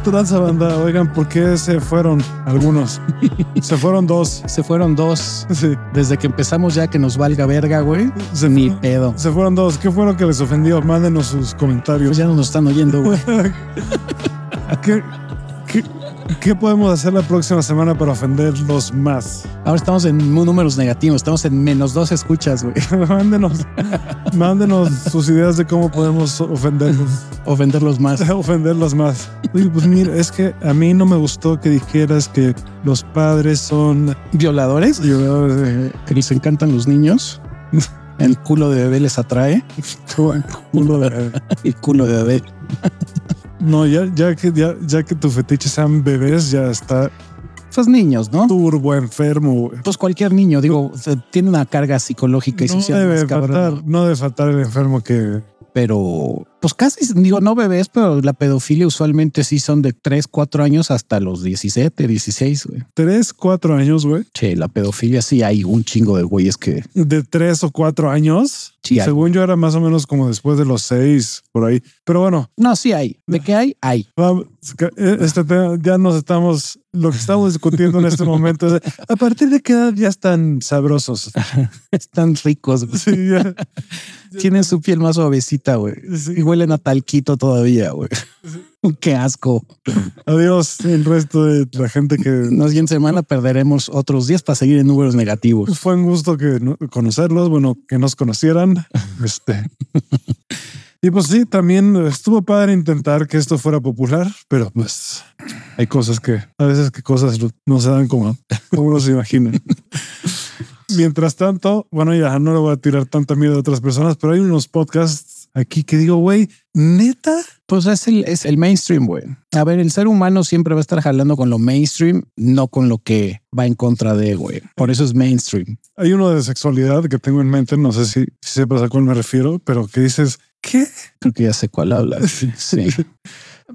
tranza banda? Oigan, ¿por qué se fueron algunos? Se fueron dos. Se fueron dos. Sí. Desde que empezamos ya que nos valga verga, güey. Se, Ni pedo. se fueron dos. ¿Qué fue lo que les ofendió? Mándenos sus Pues comentarios. ya no nos están oyendo, güey. ¿Qué, qué, qué podemos hacer la próxima semana para ofenderlos más? Ahora estamos en números negativos. Estamos en menos dos escuchas, güey. mándenos, mándenos sus ideas de cómo podemos ofenderlos. Ofenderlos más. ofenderlos más. Oye, pues mira, es que a mí no me gustó que dijeras que los padres son ¿Violadores? violadores Que les encantan los niños. El culo de bebé les atrae. culo de- El culo de bebé. No, ya, ya que ya, ya que tu fetiche sean bebés, ya está Pues niños, ¿no? turbo enfermo. Pues cualquier niño, digo, tiene una carga psicológica y No social. debe faltar, no debe faltar el enfermo que pero pues casi, digo, no bebés, pero la pedofilia usualmente sí son de 3, 4 años hasta los 17, 16, güey. tres, cuatro años, güey, Che, la pedofilia sí hay un chingo de güeyes que de tres o cuatro años. Sí hay. Según yo era más o menos como después de los seis, por ahí. Pero bueno, no, sí hay. ¿De qué hay? Hay. vamos, este tema, ya nos estamos, lo que estamos discutiendo en este momento es a partir de qué edad ya están sabrosos. Están ricos. güey. Sí, ya. Tienen su piel más suavecita, güey. Sí. Huelen a talquito todavía, güey. Qué asco. Adiós el resto de la gente que La siguiente semana perderemos otros días para seguir en números negativos. fue un gusto que no- conocerlos, bueno, que nos conocieran. Este. Y pues sí, también estuvo padre intentar que esto fuera popular, pero pues hay cosas que a veces que cosas no se dan como, como uno se imagina. Mientras tanto, bueno, ya no le voy a tirar tanta miedo a otras personas, pero hay unos podcasts aquí que digo, güey, neta, Pues es el, es el mainstream, güey. A ver, el ser humano siempre va a estar jalando con lo mainstream, no con lo que va en contra de, güey. Por eso es mainstream. hay uno de sexualidad que tengo en mente, no sé si, si sepas a cuál me refiero, pero que dices, ¿qué? Creo que ya sé cuál hablas. Sí.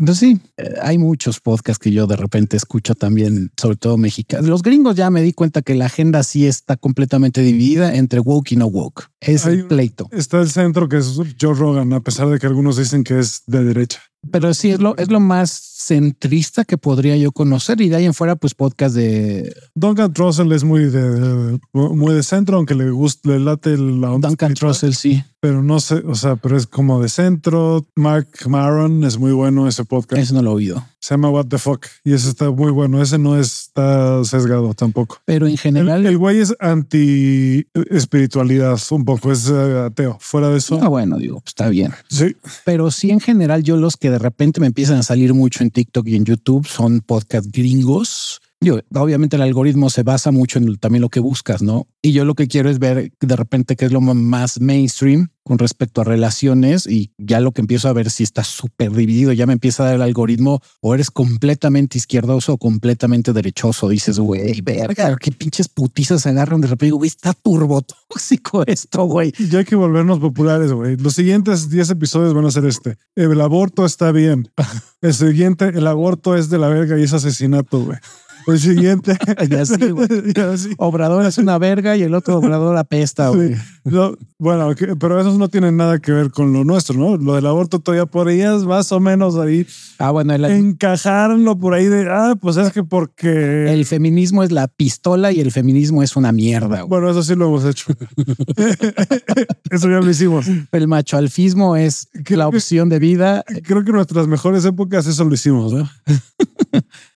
Pues sí, eh, hay muchos podcasts que yo de repente escucho también, sobre todo mexicanos. Los gringos ya me di cuenta que la agenda sí está completamente dividida entre woke y no woke. Es Hay- el pleito. Está el centro que es Joe Rogan, a pesar de que algunos dicen que es de derecha. Pero sí es lo, es lo más centrista que podría yo conocer. Y de ahí en fuera, pues podcast de Duncan Trussell es muy de, muy de centro, aunque le gusta, le late la onda Duncan espiritual, Trussell, sí. pero no sé, o sea, pero es como de centro. Mark Maron es muy bueno ese podcast. Eso no lo he oído. Se llama What the Fuck y ese está muy bueno. Ese no está sesgado tampoco. Pero en El, general, el güey es anti espiritualidad un poco, es eh, ateo. Fuera de eso, ah, bueno, digo, pues, está bien. sí, Pero sí, en general, yo los que de repente me empiezan a salir mucho en TikTok y en YouTube son podcast gringos. Yo, obviamente el algoritmo se basa mucho en también lo que buscas, ¿no? Y yo lo que quiero es ver de repente qué es lo más mainstream con respecto a relaciones y ya lo que empiezo a ver si está súper dividido, ya me empieza a dar el algoritmo o eres completamente izquierdoso o completamente derechoso. Dices, güey, verga, qué pinches putizas se agarran de repente. Digo, Güey, está turbo tóxico esto, güey. ya hay que volvernos populares, güey. Los siguientes 10 episodios van a ser este. El aborto está bien. El siguiente, el aborto es de la verga y es asesinato, güey. El siguiente, Ya sí, güey. Obrador es una verga y el otro Obrador apesta, güey. Sí. No, bueno, pero esos no tienen nada que ver con lo nuestro, ¿no? Lo del aborto todavía podrías más o menos ahí Ah, bueno, el, encajarlo por ahí de, ah, pues es que porque... el feminismo es la pistola y el feminismo es una mierda, güey. Bueno, eso sí lo hemos hecho. eso ya lo hicimos. El macho alfismo es la opción de vida, Creo que en nuestras mejores épocas eso lo hicimos, ¿no?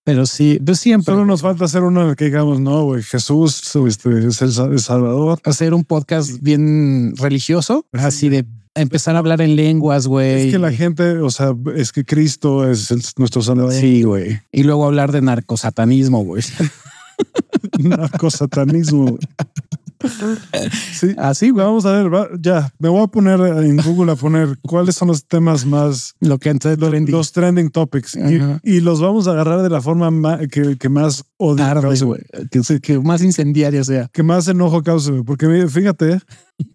Pero sí, pues siempre. Solo nos falta hacer uno en el que digamos, no, güey, Jesús este, es el, sa- el Salvador. hacer un podcast bien religioso, así de empezar a hablar en lenguas, güey. Es que la gente, o sea, es que Cristo es el- nuestro Salvador. Sí, güey. Y luego hablar de narcosatanismo, güey. Narcosatanismo. Sí, Así, güey. Vamos a ver, va- ya, me voy a poner en Google a poner cuáles son los temas más, Lo que antes los, trending. los trending topics y, y los vamos a agarrar de la forma ma- que, que más odio Arde, cause, güey. Que, que más incendiario sea. que más enojo cause, güey. porque fíjate,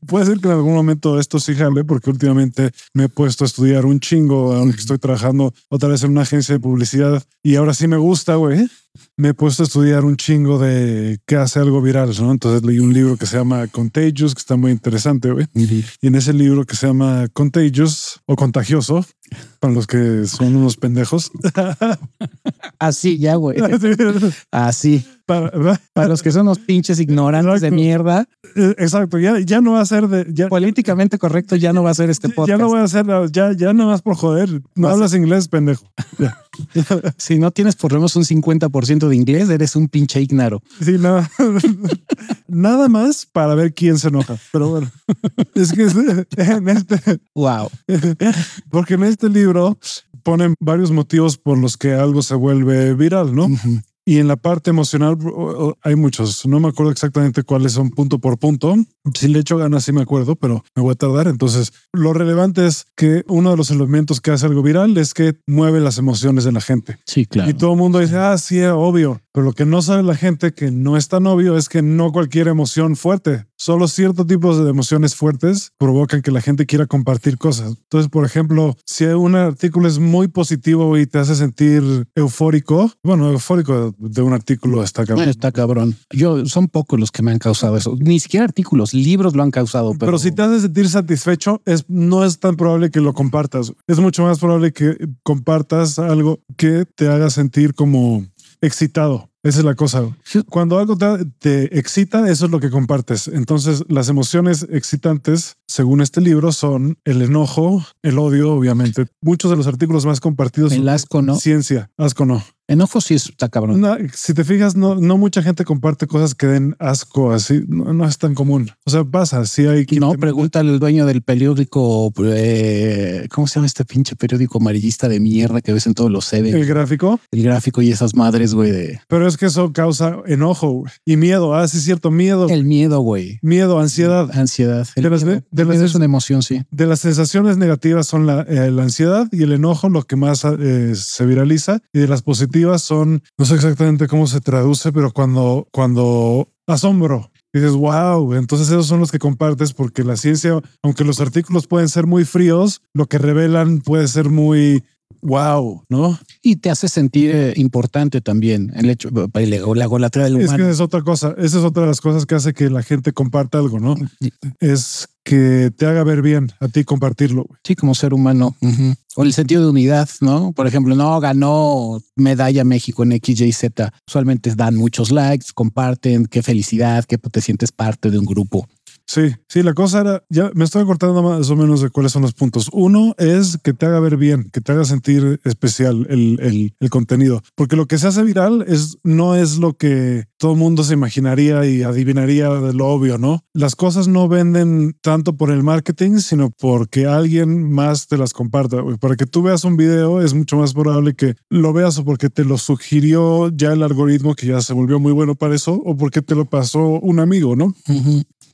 puede ser que en algún momento esto sí jale, porque últimamente me he puesto a estudiar un chingo, aunque estoy trabajando otra vez en una agencia de publicidad y ahora sí me gusta, güey. Me he puesto a estudiar un chingo de qué hace algo viral, ¿no? Entonces leí un libro que se llama Contagious, que está muy interesante, güey. Y en ese libro que se llama Contagious o Contagioso, para los que son unos pendejos. Así, ya, güey. Así. Para, para, los que son unos pinches ignorantes de mierda. Eh, exacto, ya, ya no va a ser de ya, políticamente correcto, ya no va a ser este podcast. Ya no voy a hacer, ya, ya no más por joder. No hablas inglés, pendejo. si no tienes por lo menos un 50% de inglés, eres un pinche ignaro. Sí, no. Nada más para ver quién se enoja. Pero bueno, es que en este. Wow. Porque en este libro ponen varios motivos por los que algo se vuelve viral, ¿no? Y en la parte emocional hay muchos. No me acuerdo exactamente cuáles son punto por punto. Si le echo ganas, sí me acuerdo, pero me voy a tardar. Entonces, lo relevante es que uno de los elementos que hace algo viral es que mueve las emociones de la gente. Sí, claro. Y todo el mundo dice, ah, sí, obvio. Pero lo que no sabe la gente que no es tan obvio es que no cualquier emoción fuerte, solo ciertos tipos de emociones fuertes provocan que la gente quiera compartir cosas. Entonces, por ejemplo, si un artículo es muy positivo y te hace sentir eufórico, bueno, eufórico de un artículo está cabrón. Está cabrón. Yo son pocos los que me han causado eso. Ni siquiera artículos, libros lo han causado. Pero, si te hace sentir satisfecho, es, no es tan probable que lo compartas. Es mucho más probable que compartas algo que te haga sentir como excitado. Esa es la cosa. Cuando algo te, excita, eso es lo que compartes. Entonces, las emociones excitantes, según este libro, son el enojo, el odio, obviamente. Muchos de los artículos más compartidos el asco, ¿no? Ciencia, asco, no. Enojo sí está cabrón. si te fijas, no, no mucha gente comparte cosas que den asco, así no, es tan común. O sea, pasa, si hay que. No, pregúntale al dueño del periódico, eh, ¿cómo se llama este pinche periódico amarillista de mierda que ves en todos los CB? El gráfico. El gráfico y esas madres, güey. De... Pero es que eso causa enojo y miedo. Ah, sí, es cierto, miedo. El miedo, güey. Miedo, ansiedad. Ansiedad. de las, es una emoción, sí. De las sensaciones negativas son la, eh, la ansiedad y el enojo, lo que más eh, se viraliza, y de las positivas son no sé exactamente cómo se traduce, pero cuando, cuando asombro, dices, wow, entonces esos son los que compartes porque la ciencia, aunque los artículos pueden ser muy fríos, lo que revelan puede ser muy wow, ¿no? Y te hace sentir eh, importante también el hecho, la golatría del humano. Es que es otra cosa, esa es otra de las cosas que hace que la gente comparta algo, ¿no? Es que te haga ver bien a ti compartirlo. Sí, como ser humano. O el sentido de unidad, ¿no? Por ejemplo, no ganó medalla México en XYZ. Usualmente dan muchos likes, comparten, qué felicidad, que te sientes parte de un grupo. Sí, sí, la cosa era, ya me estoy cortando más o menos de cuáles son los puntos. Uno es que te haga ver bien, que te haga sentir especial el, el, contenido, porque lo que se hace viral es, no es lo que todo el mundo se imaginaría y adivinaría de lo obvio, ¿no? Las cosas no venden tanto por el marketing, sino porque alguien más te las comparta. Para que tú veas un video es mucho más probable que lo veas o porque te lo sugirió ya el algoritmo que ya se volvió muy bueno para eso o porque te lo pasó un amigo, ¿no?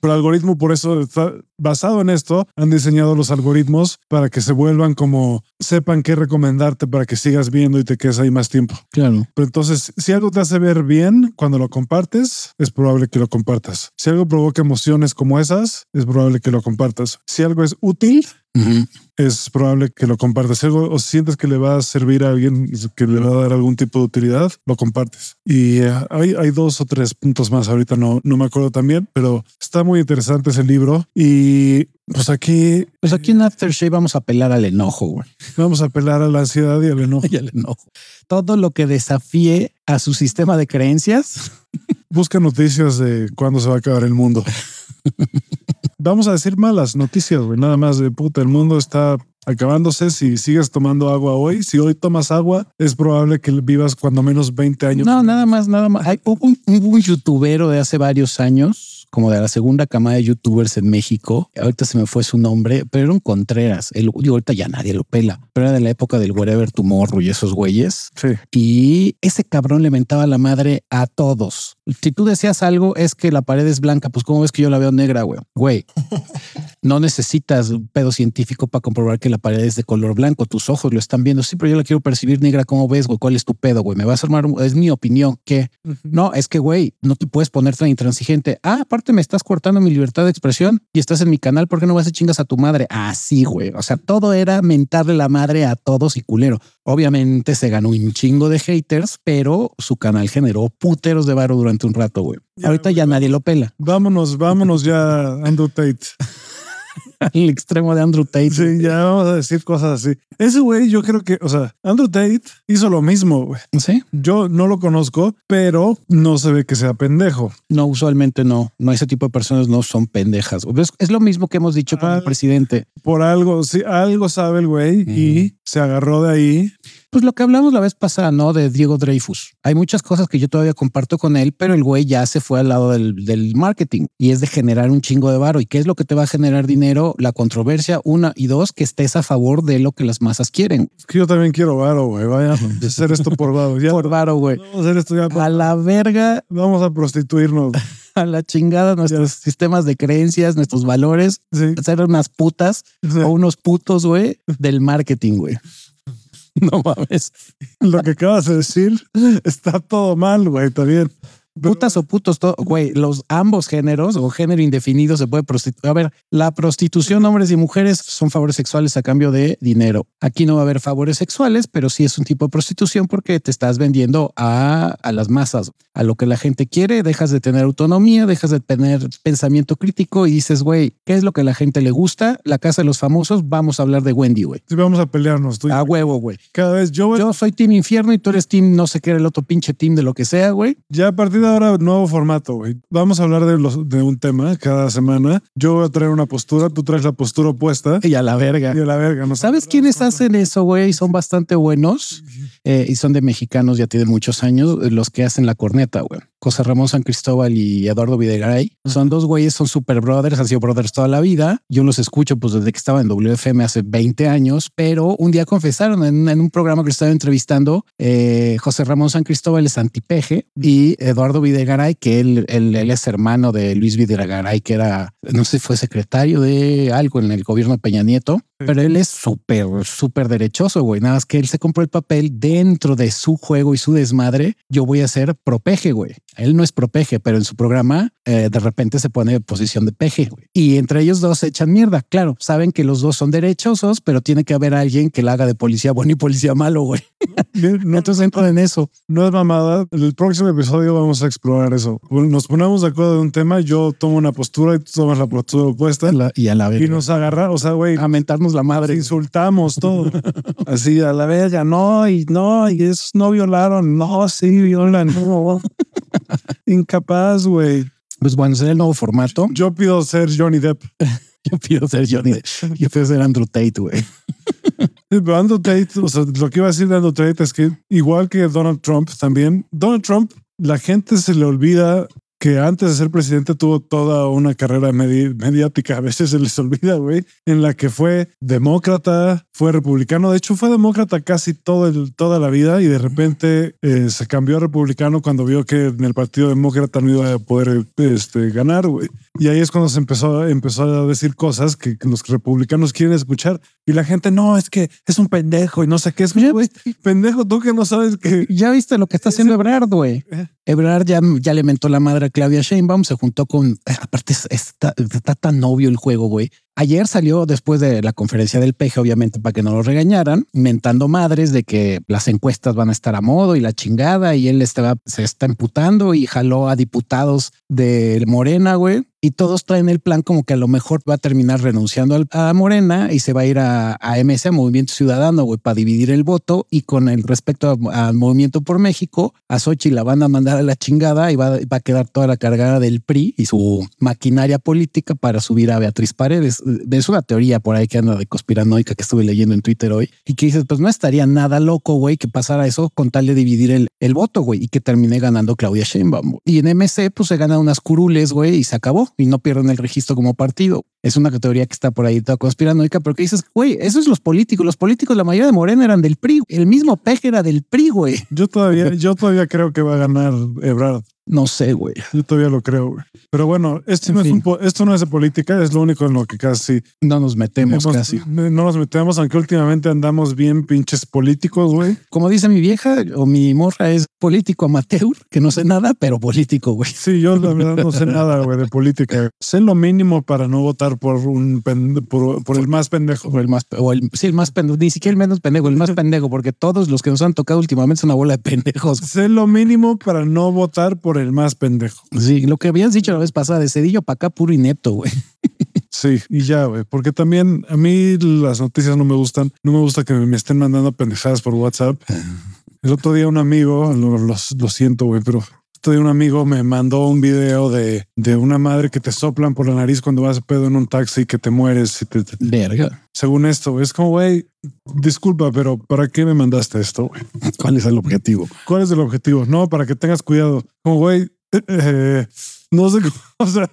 Pero el algoritmo, por eso está basado en esto, han diseñado los algoritmos para que se vuelvan como sepan qué recomendarte para que sigas viendo y te quedes ahí más tiempo. Claro. Pero entonces, si algo te hace ver bien cuando lo compartes, es probable que lo compartas. Si algo provoca emociones como esas, es probable que lo compartas. Si algo es útil, es probable que lo compartas. algo o sientes que le va a servir a alguien, que le va a dar algún tipo de utilidad, lo compartes. Y eh, hay, hay dos o tres puntos más. Ahorita no, no me acuerdo también, pero está muy interesante ese libro. Y pues aquí. Pues aquí en Aftershave vamos a apelar al enojo, güey. Vamos a apelar a la ansiedad y al enojo. Y al enojo. Todo lo que desafíe a su sistema de creencias. Busca noticias de cuándo se va a acabar el mundo. Vamos a decir malas noticias, güey. Nada más de puta, el mundo está acabándose. Si sigues tomando agua hoy, si hoy tomas agua, es probable que vivas cuando menos 20 años. No, nada más, nada más. Hay un, un youtubero de hace varios años como de la segunda camada de youtubers en México. Ahorita se me fue su nombre, pero era un Contreras. El, digo, ahorita ya nadie lo pela, pero era de la época del Wherever Tomorrow y esos güeyes. Sí. Y ese cabrón le mentaba la madre a todos. Si tú decías algo, es que la pared es blanca, pues cómo ves que yo la veo negra, güey. Güey, no necesitas un pedo científico para comprobar que la pared es de color blanco. Tus ojos lo están viendo. Sí, pero yo la quiero percibir negra. ¿Cómo ves, güey? ¿Cuál es tu pedo, güey? Me vas a armar. Es mi opinión que no es que, güey, no te puedes poner tan intransigente. Ah, aparte me estás cortando mi libertad de expresión y estás en mi canal, ¿por qué no vas a chingas a tu madre? Así, güey. O sea, todo era mentarle la madre a todos y culero. Obviamente se ganó un chingo de haters, pero su canal generó puteros de varo durante un rato, güey. Ahorita ya nadie lo pela. Vámonos, vámonos ya, Andrew Tate. al extremo de Andrew Tate. Sí, ya vamos a decir cosas así. Ese güey, yo creo que, o sea, Andrew Tate hizo lo mismo, güey. Sí. Yo no lo conozco, pero no se ve que sea pendejo. No, usualmente no. No, ese tipo de personas no son pendejas. Es, es lo mismo que hemos dicho con Ah. el presidente. Por algo, sí, algo sabe el güey y se agarró de ahí. Pues lo que hablamos la vez pasada, ¿no? De Diego Dreyfus. Hay muchas cosas que yo todavía comparto con él, pero el güey ya se fue al lado del, del marketing y es de generar un chingo de varo. ¿Y qué es lo que te va a generar dinero? La controversia, una y dos, que estés a favor de lo que las masas quieren. Es que yo también quiero varo, güey. Vaya a hacer esto por varo. Ya Por varo, güey. vamos a hacer esto ya. A la verga, Vamos a prostituirnos. a la chingada nuestros sistemas de creencias, nuestros valores, Sí. ser unas putas Sí. o unos putos, güey, del marketing, güey. No mames. Lo que acabas de decir está todo mal, güey. También. Putas o putos, güey, los ambos géneros o género indefinido se puede prostituir. A ver, la prostitución, hombres y mujeres, son favores sexuales a cambio de dinero. Aquí no va a haber favores sexuales, pero sí es un tipo de prostitución porque te estás vendiendo a, a las masas, a lo que la gente quiere, dejas de tener autonomía, dejas de tener pensamiento crítico y dices, güey, ¿qué es lo que a la gente le gusta? La casa de los famosos, vamos a hablar de Wendy, güey. Sí, vamos a pelearnos. Tú A huevo, güey. Cada vez yo, Yo soy team infierno y tú eres team no sé qué, el otro pinche team de lo que sea, güey. ya a partir de ahora, nuevo formato, güey. Vamos a hablar de, los, de un tema cada semana. Yo voy a traer una postura, tú traes la postura opuesta. Y a la verga. Y a la verga. ¿Sabes quiénes hacen eso, güey? Y son bastante buenos eh, y son de mexicanos, ya tienen muchos años, los que hacen la corneta, güey. José Ramón San Cristóbal y Eduardo Videgaray. Son dos güeyes, son super brothers, han sido brothers toda la vida. Yo los escucho pues desde que estaba en WFM hace 20 años, pero un día confesaron en, en un programa que estaba entrevistando, eh, José Ramón San Cristóbal es antipeje y Eduardo Videgaray, que él, él, él es hermano de Luis Videgaray, que era, no sé, fue secretario de algo en el gobierno de Peña Nieto, pero él es súper, súper derechoso, güey. Nada más que él se compró el papel dentro de su juego y su desmadre. Yo voy a ser propeje, güey. Él no es propeje, pero en su programa eh, de repente se pone en posición de peje. Y entre ellos dos se echan mierda. Claro, saben que los dos son derechosos, pero tiene que haber alguien que la haga de policía bueno y policía malo, güey. No, Entonces entran en eso. no es mamada. En el próximo episodio vamos a explorar eso. Nos ponemos de acuerdo de un tema. Yo tomo una postura y tú tomas la postura opuesta. La- y a la Y vez nos agarra, o sea, güey, a mentarnos la madre. insultamos todo. Así a la verga, no, y no, y esos no violaron, no, sí violan, no. Incapaz, güey. Pues bueno, será el nuevo formato. Yo pido ser Johnny Depp. Yo pido ser Johnny. Depp. Yo pido ser Andrew Tate, güey. Pero Andrew Tate, o sea, lo que iba a decir de Andrew Tate es que igual que Donald Trump también, Donald Trump, la gente se le olvida que antes de ser presidente tuvo toda una carrera medi- mediática, a veces se les olvida, güey, en la que fue demócrata, fue republicano, de hecho fue demócrata casi todo el, toda la vida y de repente eh, se cambió a republicano cuando vio que en el partido demócrata no iba a poder este, ganar, güey. Y ahí es cuando se empezó, empezó a decir cosas que, que los republicanos quieren escuchar y la gente, no, es que es un pendejo y no sé qué es, güey, pendejo, tú que no sabes que... Ya viste lo que está haciendo Ebrard, güey. Eh. Ebrard ya, ya le mentó la madre a Claudia Sheinbaum, se juntó con... eh, Aparte, es- está, está tan obvio el juego, güey. Ayer salió después de la conferencia del peje, obviamente, para que no lo regañaran, mentando madres de que las encuestas van a estar a modo y la chingada, y él estaba, se está emputando y jaló a diputados de Morena, güey. Y todos traen el plan como que a lo mejor va a terminar renunciando a Morena y se va a ir a, a MS, Movimiento Ciudadano, güey, para dividir el voto. Y con el respecto al Movimiento por México, a Xochitl la van a mandar a la chingada y va, va a quedar toda la cargada del PRI y su maquinaria política para subir a Beatriz Paredes. Es una teoría por ahí que anda de conspiranoica que estuve leyendo en Twitter hoy y que dices, pues no estaría nada loco, güey, que pasara eso con tal de dividir el, el voto, güey, y que termine ganando Claudia Sheinbaum. Y en MC, pues se gana unas curules, güey, y se acabó y no pierden el registro como partido. Es una teoría que está por ahí toda conspiranoica, pero que dices, güey, eso es los políticos. Los políticos, la mayoría de Morena eran del PRI. El mismo Peje era del PRI, güey. Yo todavía, yo todavía creo que va a ganar Ebrard. No sé, güey. Yo todavía lo creo. güey. Pero bueno, esto En no, es un esto no es de política, es lo único en lo que casi No nos metemos hemos- casi. no nos metemos, aunque últimamente andamos bien pinches políticos, güey. Como dice mi vieja o mi morra, es político amateur, que no sé nada, pero político, güey. Sí, yo la verdad no sé nada, güey, de política. Sé lo mínimo para no votar por un por, por el más pendejo. O el más, o el, sí, el más pendejo, ni siquiera el menos pendejo, el más pendejo, porque todos los que nos han tocado últimamente son una bola de pendejos. Sé lo mínimo para no votar por el más pendejo. Sí, lo que habías dicho la vez pasada, de Cedillo para acá, puro inepto, güey. Sí, y ya, güey, porque también a mí las noticias no me gustan. No me gusta que me estén mandando pendejadas por WhatsApp. El otro día un amigo, lo, lo- lo siento, güey, pero día un amigo me mandó un video de, de una madre que te soplan por la nariz cuando vas a pedo en un taxi que te mueres. Y te- te- Verga. según esto, es como, güey, disculpa, pero ¿para qué me mandaste esto? ¿Cuál es el objetivo? ¿Cuál es el objetivo? No, para que tengas cuidado. Como, güey, eh, eh, no sé cómo, o sea,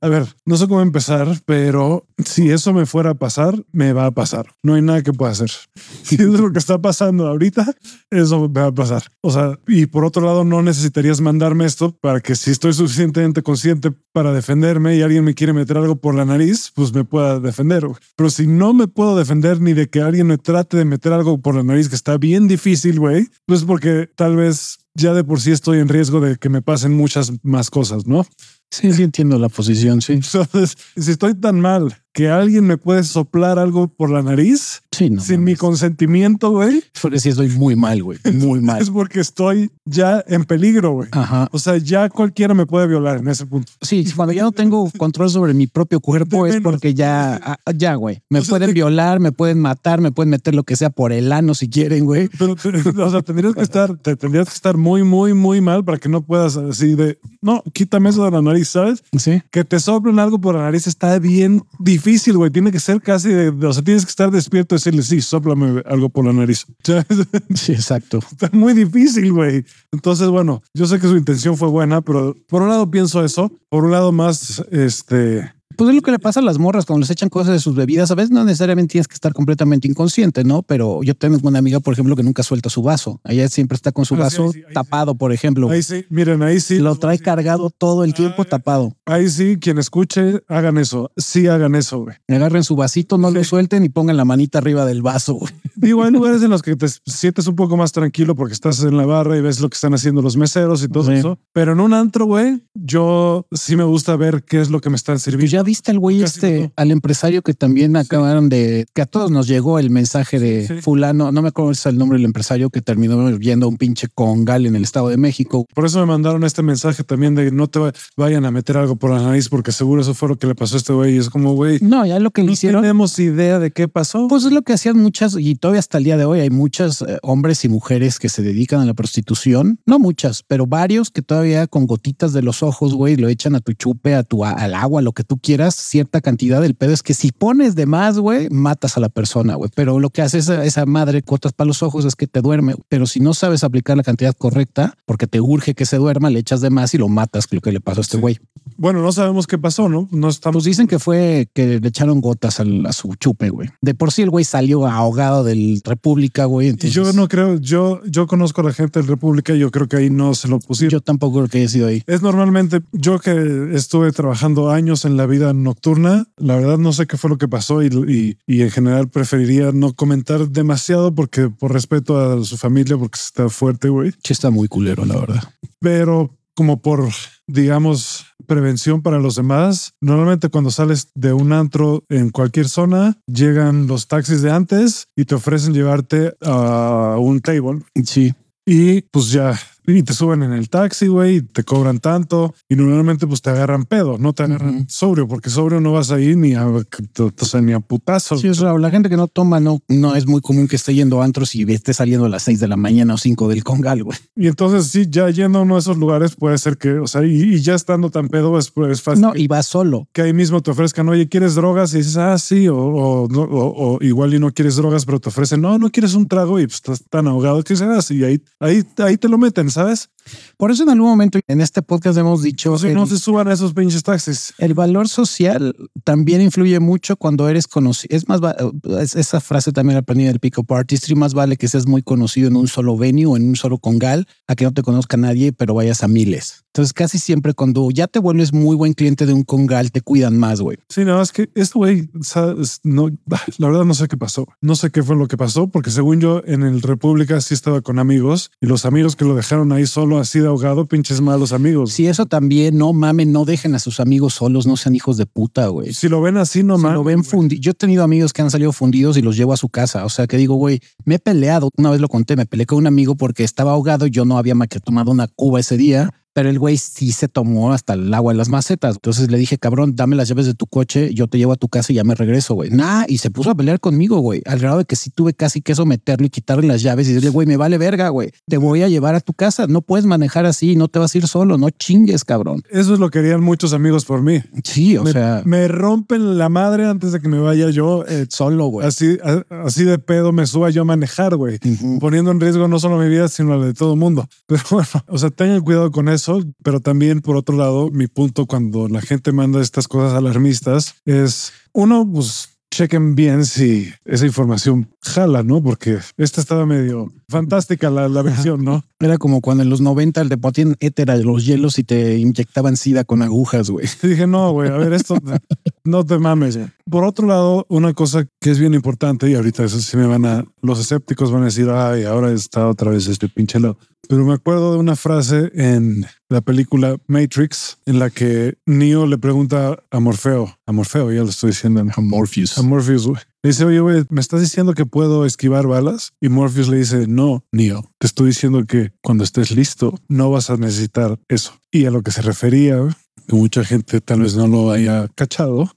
a ver, no sé cómo empezar, pero si eso me fuera a pasar, me va a pasar. No hay nada que pueda hacer. Si es lo que está pasando ahorita, eso me va a pasar. O sea, y por otro lado, no necesitarías mandarme esto para que si estoy suficientemente consciente para defenderme y alguien me quiere meter algo por la nariz, pues me pueda defender. Pero si no me puedo defender ni de que alguien me trate de meter algo por la nariz, que está bien difícil, güey, pues porque tal vez ya de por sí estoy en riesgo de que me pasen muchas más cosas, ¿no? Sí, sí entiendo la posición, sí. Entonces, si estoy tan mal que alguien me puede soplar algo por la nariz Sí, no. sin mi consentimiento, güey, Porque sí estoy muy mal, güey. Muy mal. es porque estoy ya en peligro, güey. Ajá. O sea, ya cualquiera me puede violar en ese punto. Sí, cuando ya no tengo control sobre mi propio cuerpo De es menos. porque ya, ah, ya, güey. Me O sea, pueden te- violar, me pueden matar, me pueden meter lo que sea por el ano si quieren, güey. Pero, o sea, tendrías que estar, te tendrías que estar muy, muy, muy mal para que no puedas así de, no, quítame eso de la nariz, ¿sabes? Sí. Que te soplen algo por la nariz está bien difícil, güey. Tiene que ser casi de, o sea, tienes que estar despierto y decirle, sí, sóplame algo por la nariz. Sí, exacto. está muy difícil, güey. Entonces, bueno, yo sé que su intención fue buena, pero por un lado pienso eso, por un lado más, este, Pues es lo que le pasa a las morras cuando les echan cosas de sus bebidas. A veces no necesariamente tienes que estar completamente inconsciente, ¿no? Pero yo tengo una amiga, por ejemplo, que nunca suelta su vaso. Ella siempre está con su Ah, sí, vaso ahí sí, ahí sí. tapado, por ejemplo. ahí sí, miren, ahí sí. Lo trae cargado todo el tiempo Ah. tapado. Ahí sí, quien escuche, hagan eso. Sí, hagan eso, güey. Agarren su vasito, no lo suelten y pongan la manita arriba del vaso. güey. Digo, hay lugares en los que te sientes un poco más tranquilo porque estás en la barra y ves lo que están haciendo los meseros y todo eso. Pero en un antro, güey, yo sí me gusta ver qué es lo que me están Pues sirviendo. ya viste al güey Casi este, todo. al empresario que también acabaron de, que a todos nos llegó el mensaje de Sí, sí. fulano, no me acuerdo si es el nombre del empresario que terminó yendo a un pinche congal en el Estado de México. Por eso me mandaron este mensaje también de no te va- vayan a meter algo por la nariz porque seguro eso fue lo que le pasó a este güey. Y es como, güey, No, ya lo que le no hicieron. tenemos idea de qué pasó. Pues es lo que hacían muchas y todavía hasta el día de hoy hay muchas eh, hombres y mujeres que se dedican a la prostitución. No muchas, pero varios que todavía con gotitas de los ojos, güey, lo echan a tu chupe, a tu al agua, lo que tú quieras, cierta cantidad. El pedo es que si pones de más, güey, matas a la persona, güey. Pero lo que hace esa, esa madre gotas para los ojos es que te duerme. Pero si no sabes aplicar la cantidad correcta, porque te urge que se duerma, le echas de más y lo matas, que lo que le pasó a este Sí. Bueno, no sabemos qué pasó, ¿no? No estamos. Pues dicen que fue que le echaron gotas al- a su chupe, güey. De por sí el güey salió ahogado del República, güey. Entonces, yo no creo, yo, yo conozco a la gente de República y yo creo que ahí no se lo pusieron. yo tampoco creo que haya sido ahí. Es normalmente yo que estuve trabajando años en la vida nocturna, la verdad no sé qué fue lo que pasó y, y- y en general preferiría no comentar demasiado porque por respeto a su familia, porque está fuerte, güey. Sí está muy culero, la verdad. Pero como por, digamos, prevención para los demás, normalmente cuando sales de un antro en cualquier zona, llegan los taxis de antes y te ofrecen llevarte a un table Sí. y pues ya, y te suben en el taxi, güey, y te cobran tanto y normalmente pues te agarran pedo, no te agarran Ujú. sobrio, porque sobrio no vas ahí ni a, o sea, ni a putazos. Sí, es raro. La gente que no toma, no, no es muy común que esté yendo a antros y esté saliendo a las 6 de la mañana o 5 del congal, güey. Y entonces sí, ya yendo a uno de esos lugares puede ser que, o sea, y, y ya estando tan pedo es, es fácil. No, que- y va solo. que ahí mismo te ofrezcan, oye, ¿quieres drogas? Y dices, ah, sí, o, o, no, o- o igual y no quieres drogas, pero te ofrecen, no, no quieres un trago y pues, estás tan ahogado que dices, ah, sí, ahí, ahí, ahí te lo meten, ¿sabes? Por eso en algún momento en este podcast hemos dicho sea, el, no se suban esos pinches taxis. el valor social también influye mucho cuando eres conocido. Es más, esa frase también la aprendí del Pick Up Artistry. Más vale que seas muy conocido en un solo venue o en un solo congal a que no te conozca nadie, pero vayas a miles. Entonces, casi siempre cuando ya te vuelves muy buen cliente de un congal, te cuidan más, güey. Sí, no, es que este güey, no, la verdad no sé qué pasó. No sé qué fue lo que pasó, porque según yo en el República sí estaba con amigos y los amigos que lo dejaron ahí solo así de ahogado, pinches malos amigos. Si eso también, no mamen, no dejen a sus amigos solos, no sean hijos de puta, güey. Si lo ven así, no Si lo ven fundido. Yo he tenido amigos que han salido fundidos y los llevo a su casa. O sea, que digo, güey, me he peleado. Una vez lo conté, me peleé con un amigo porque estaba ahogado. Yo no había más que tomado una cuba ese día pero el güey sí se tomó hasta el agua en las macetas. Entonces le dije, cabrón, dame las llaves de tu coche, yo te llevo a tu casa y ya me regreso, güey. Nah, y se puso a pelear conmigo, güey, al grado de que sí tuve casi que someterlo y quitarle las llaves y decirle, güey, me vale verga, güey, te voy a llevar a tu casa, no puedes manejar así, no te vas a ir solo, no chingues, cabrón. Eso es lo que harían muchos amigos por mí. Sí, o me, sea, me rompen la madre antes de que me vaya yo eh, solo, güey. así, a- así de pedo me suba yo a manejar, güey. Poniendo en riesgo no solo mi vida, sino la de todo el mundo. Pero bueno, o sea, tengan cuidado con eso. Pero también, por otro lado, mi punto cuando la gente manda estas cosas alarmistas es uno, pues chequen bien si esa información jala, ¿no? Porque esta estaba medio fantástica la, la versión, ¿no? Era como cuando en los 90 te ponían éter a los hielos y te inyectaban sida con agujas, güey. Y dije, no, güey, a ver, esto no te mames. Por otro lado, una cosa que es bien importante, y ahorita eso sí me van a, los escépticos van a decir, ay, ahora está otra vez este pinche lado. Pero me acuerdo de una frase en la película Matrix en la que Neo le pregunta a Morfeo, a Morfeo, ya lo estoy diciendo, a Morpheus. a Morpheus, güey. Le dice, oye, ¿me estás diciendo que puedo esquivar balas? Y Morpheus le dice, no, Neo, te estoy diciendo que cuando estés listo no vas a necesitar eso. Y a lo que se refería, que mucha gente tal vez no lo haya cachado,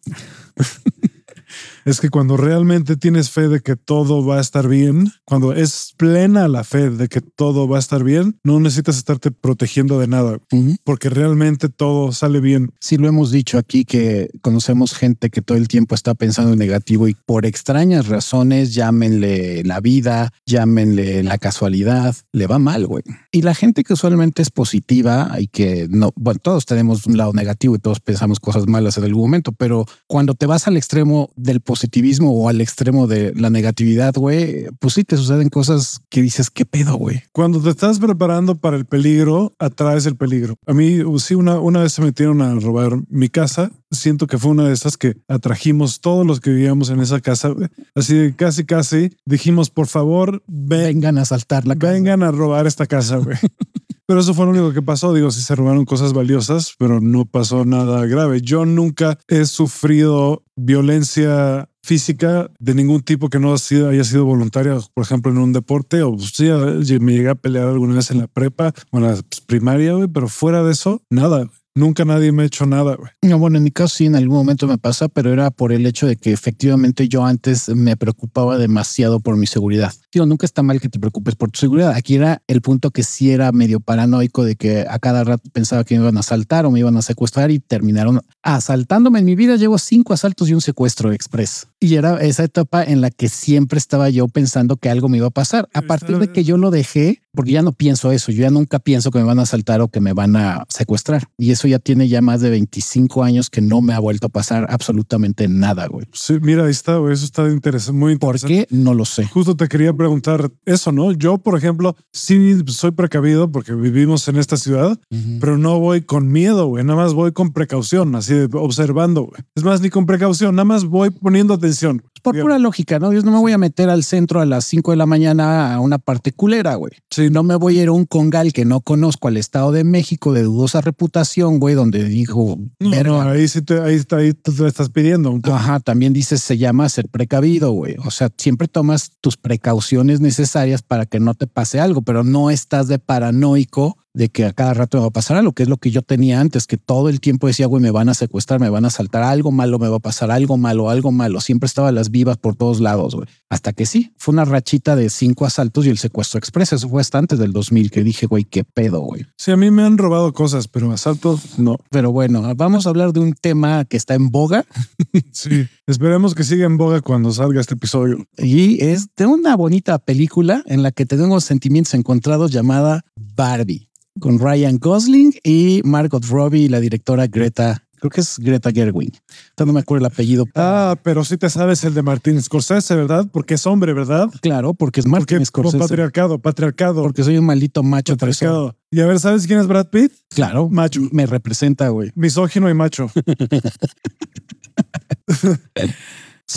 es que cuando realmente tienes fe de que todo va a estar bien, cuando es plena la fe de que todo va a estar bien, no necesitas estarte protegiendo de nada, porque realmente todo sale bien. Sí, lo hemos dicho aquí que conocemos gente que todo el tiempo está pensando en negativo y por extrañas razones, llámenle la vida, llámenle la casualidad, le va mal, güey. Y la gente que usualmente es positiva y que no, bueno, todos tenemos un lado negativo y todos pensamos cosas malas en algún momento, pero cuando te vas al extremo del positivismo o al extremo de la negatividad, güey, pues sí te suceden cosas que dices, ¿qué pedo, güey? Cuando te estás preparando para el peligro, atraes el peligro. A mí, sí, una, una vez se metieron a robar mi casa. Siento que fue una de esas que atrajimos todos los que vivíamos en esa casa. güey. Así de casi, casi dijimos, por favor, ven, Vengan a saltar la casa. vengan a robar esta casa, güey. Pero eso fue lo único que pasó. Digo, sí se robaron cosas valiosas, pero no pasó nada grave. Yo nunca he sufrido violencia física de ningún tipo que no haya sido voluntaria, por ejemplo, en un deporte o pues, sí, me llegué a pelear alguna vez en la prepa o en la primaria, pero fuera de eso, nada. Nunca nadie me ha hecho nada, güey. No, bueno, en mi caso sí en algún momento me pasa, pero era por el hecho de que efectivamente yo antes me preocupaba demasiado por mi seguridad. Digo, nunca está mal que te preocupes por tu seguridad. Aquí era el punto que sí era medio paranoico de que a cada rato pensaba que me iban a asaltar o me iban a secuestrar y terminaron asaltándome. En mi vida llevo cinco asaltos y un secuestro express. Y era esa etapa en la que siempre estaba yo pensando que algo me iba a pasar. A partir de que yo lo dejé, porque ya no pienso eso, yo ya nunca pienso que me van a asaltar o que me van a secuestrar. Y eso ya tiene ya más de 25 años que no me ha vuelto a pasar absolutamente nada, güey. Sí, mira, ahí está, güey. Eso está interesante, muy ¿Por interesante. qué? No lo sé. Justo te quería preguntar eso, ¿no? Yo, por ejemplo, sí soy precavido porque vivimos en esta ciudad, pero no voy con miedo, güey. Nada más voy con precaución, así de observando, güey. Es más, ni con precaución, nada más voy poniendo atención. Por pura lógica, ¿no? Yo no me voy a meter al centro a las 5 de la mañana a una parte culera, güey. Sí, No me voy a ir a un congal que no conozco al Estado de México de dudosa reputación, güey, donde dijo, no, pero ahí sí te, ahí, está- ahí te lo estás pidiendo. Ajá, también dices, se llama ser precavido, güey. O sea, siempre tomas tus precauciones necesarias para que no te pase algo, pero no estás de paranoico de que a cada rato me va a pasar algo, que es lo que yo tenía antes, que todo el tiempo decía, güey, me van a secuestrar, me van a saltar, algo malo me va a pasar, algo malo, algo malo. Siempre estaba a las vivas por todos lados, güey. Hasta que sí, fue una rachita de cinco asaltos y el secuestro express. Eso fue hasta antes del 2000 que dije, güey, qué pedo, güey. Sí, a mí me han robado cosas, pero asaltos no. Pero bueno, vamos a hablar de un tema que está en boga Sí, esperemos que siga en boga cuando salga este episodio. y es de una bonita película en la que tenemos sentimientos encontrados llamada Barbie con Ryan Gosling y Margot Robbie y la directora Greta. Creo que es Greta Gerwig. No me acuerdo el apellido. Ah, pero sí te sabes el de Martín Scorsese, ¿verdad? Porque es hombre, ¿verdad? claro, porque es Porque Martin por Scorsese. patriarcado, patriarcado, Porque soy un maldito macho. patriarcado. Y a ver, ¿sabes quién es Brad Pitt? Claro, Macho. me representa, güey. Misógino y macho.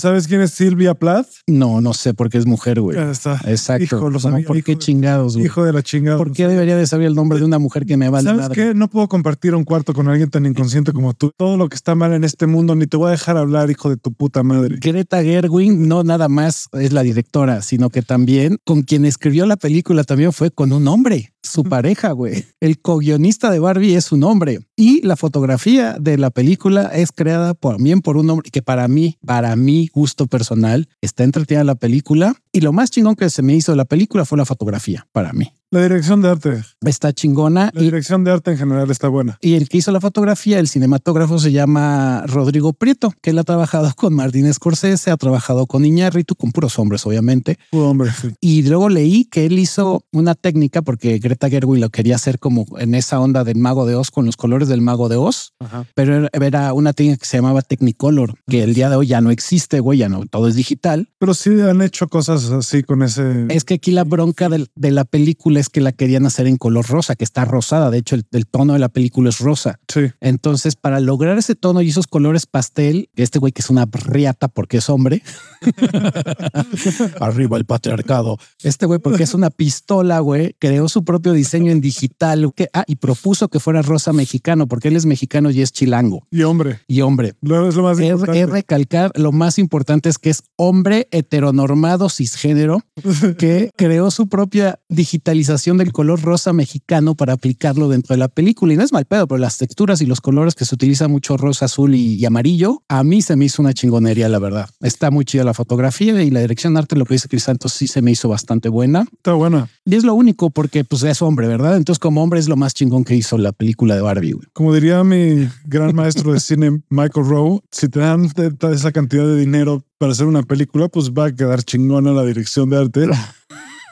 ¿Sabes quién es Silvia Plath? No, no sé por qué es mujer, güey. Ya está. Exacto. Hijo, lo No, sabía, ¿Por hijo qué de- chingados, güey? Hijo de la chingada. ¿Por qué debería de saber el nombre de una mujer que me vale ¿Sabes madre? qué? No puedo compartir un cuarto con alguien tan inconsciente como tú. Todo lo que está mal en este mundo, ni te voy a dejar hablar, hijo de tu puta madre. Greta Gerwig no nada más es la directora, sino que también con quien escribió la película también fue con un hombre. Su pareja, güey. El co-guionista de Barbie es un hombre y la fotografía de la película es creada también por un hombre que para mí, para mi gusto personal, está entretenida la película y lo más chingón que se me hizo de la película fue la fotografía para mí. La dirección de arte. Está chingona. La dirección de arte en general está buena. Y el que hizo la fotografía, el cinematógrafo, se llama Rodrigo Prieto, que él ha trabajado con Martín Scorsese, ha trabajado con Iñárritu, con puros hombres, obviamente. Puro hombre, sí. Y luego leí que él hizo una técnica porque Greta Gerwig lo quería hacer como en esa onda del mago de Oz con los colores del mago de Oz, Ajá. pero era- una técnica que se llamaba Technicolor, que el día de hoy ya no existe, güey, ya no, todo es digital. Pero sí han hecho cosas así con ese. Es que aquí la bronca del- de, la película es que la querían hacer en color rosa, que está rosada. De hecho, el, el tono de la película es rosa. Sí. Entonces, para lograr ese tono y esos colores pastel, este güey que es una riata porque es hombre, arriba el patriarcado. Este güey, porque es una pistola, güey, creó su propio diseño en digital que, ah, y propuso que fuera rosa mexicano porque él es mexicano y es chilango Y hombre. y hombre. Lo, es lo más importante. es recalcar lo más importante es que es hombre heteronormado cisgénero que creó su propia digitalización del color rosa mexicano para aplicarlo dentro de la película. Y no es mal pedo, pero las texturas y los colores que se utilizan mucho rosa, azul y, y amarillo, a mí se me hizo una chingonería, la verdad. Está muy chida la fotografía y la dirección de arte, lo que dice Crisantos, sí se me hizo bastante buena. Está buena. Y es lo único porque pues es hombre, ¿verdad? Entonces como hombre es lo más chingón que hizo la película de Barbie. güey. Como diría mi gran maestro de cine, Michael Rowe, si te dan esa cantidad de dinero para hacer una película, pues va a quedar chingona la dirección de arte.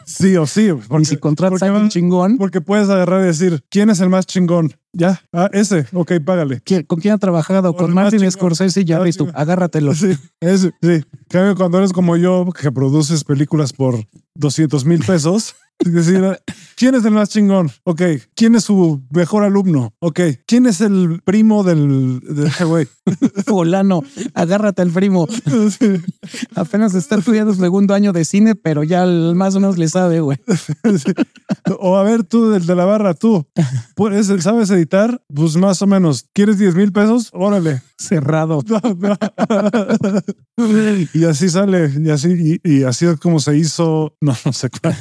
Sí o sí. Y Porque, si contratas a un chingón, porque puedes agarrar y decir, ¿quién es el más chingón? Ya, ah, ese, ok, págale. ¿quién- ¿con quién ha trabajado? Con Martin chingón. Scorsese y Jarvis, tú, agárratelo. Sí, ese, sí. Cambio, cuando eres como yo, que produces películas por 200 mil pesos, es decir, ¿quién es el más chingón? Ok, ¿quién es su mejor alumno? Ok, ¿quién es el primo del, güey? Fulano, agárrate al primo. Sí. Apenas está estudiando segundo año de cine, pero ya más o menos le sabe, güey. Sí. O a ver, tú, del de la barra, tú, ¿puedes, ¿sabes editar? Pues más o menos. ¿Quieres 10 mil pesos? Órale. Cerrado. y así sale, y así, y, así es como se hizo. No, no sé cuál.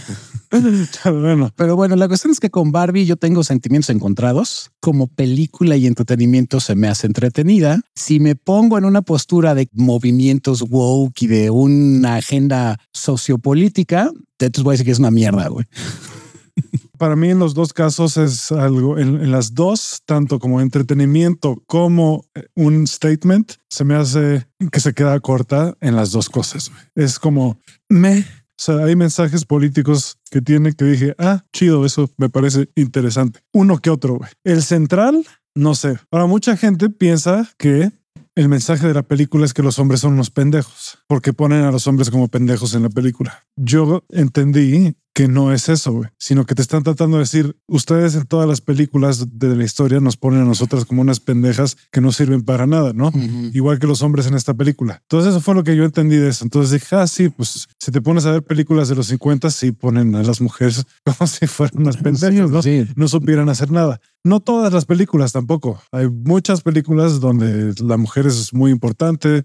bueno, Pero bueno, la cuestión es que con Barbie yo tengo sentimientos encontrados. Como película y entretenimiento se me hace entretenida. Si me pongo en una postura de movimientos woke y de una agenda sociopolítica, entonces voy a decir que es una mierda, güey. para mí en los dos casos es algo, en, las dos, tanto como entretenimiento como eh, un statement, se me hace que se queda corta en las dos cosas. Es como me. O sea, hay mensajes políticos que tiene que dije, ah, chido, eso me parece interesante. Uno que otro, güey. El central, no sé. Ahora, mucha gente piensa que el mensaje de la película es que los hombres son unos pendejos, porque ponen a los hombres como pendejos en la película. Yo entendí que no es eso, güey, sino que te están tratando de decir, ustedes en todas las películas de la historia nos ponen a nosotras como unas pendejas que no sirven para nada, ¿no? Igual que los hombres en esta película. Entonces eso fue lo que yo entendí de eso. Entonces dije, ah, sí, pues si te pones a ver películas de los 50, sí ponen a las mujeres como si fueran unas pendejas, ¿no? Sí. no supieran hacer nada. No todas las películas tampoco. Hay muchas películas donde la mujer es muy importante.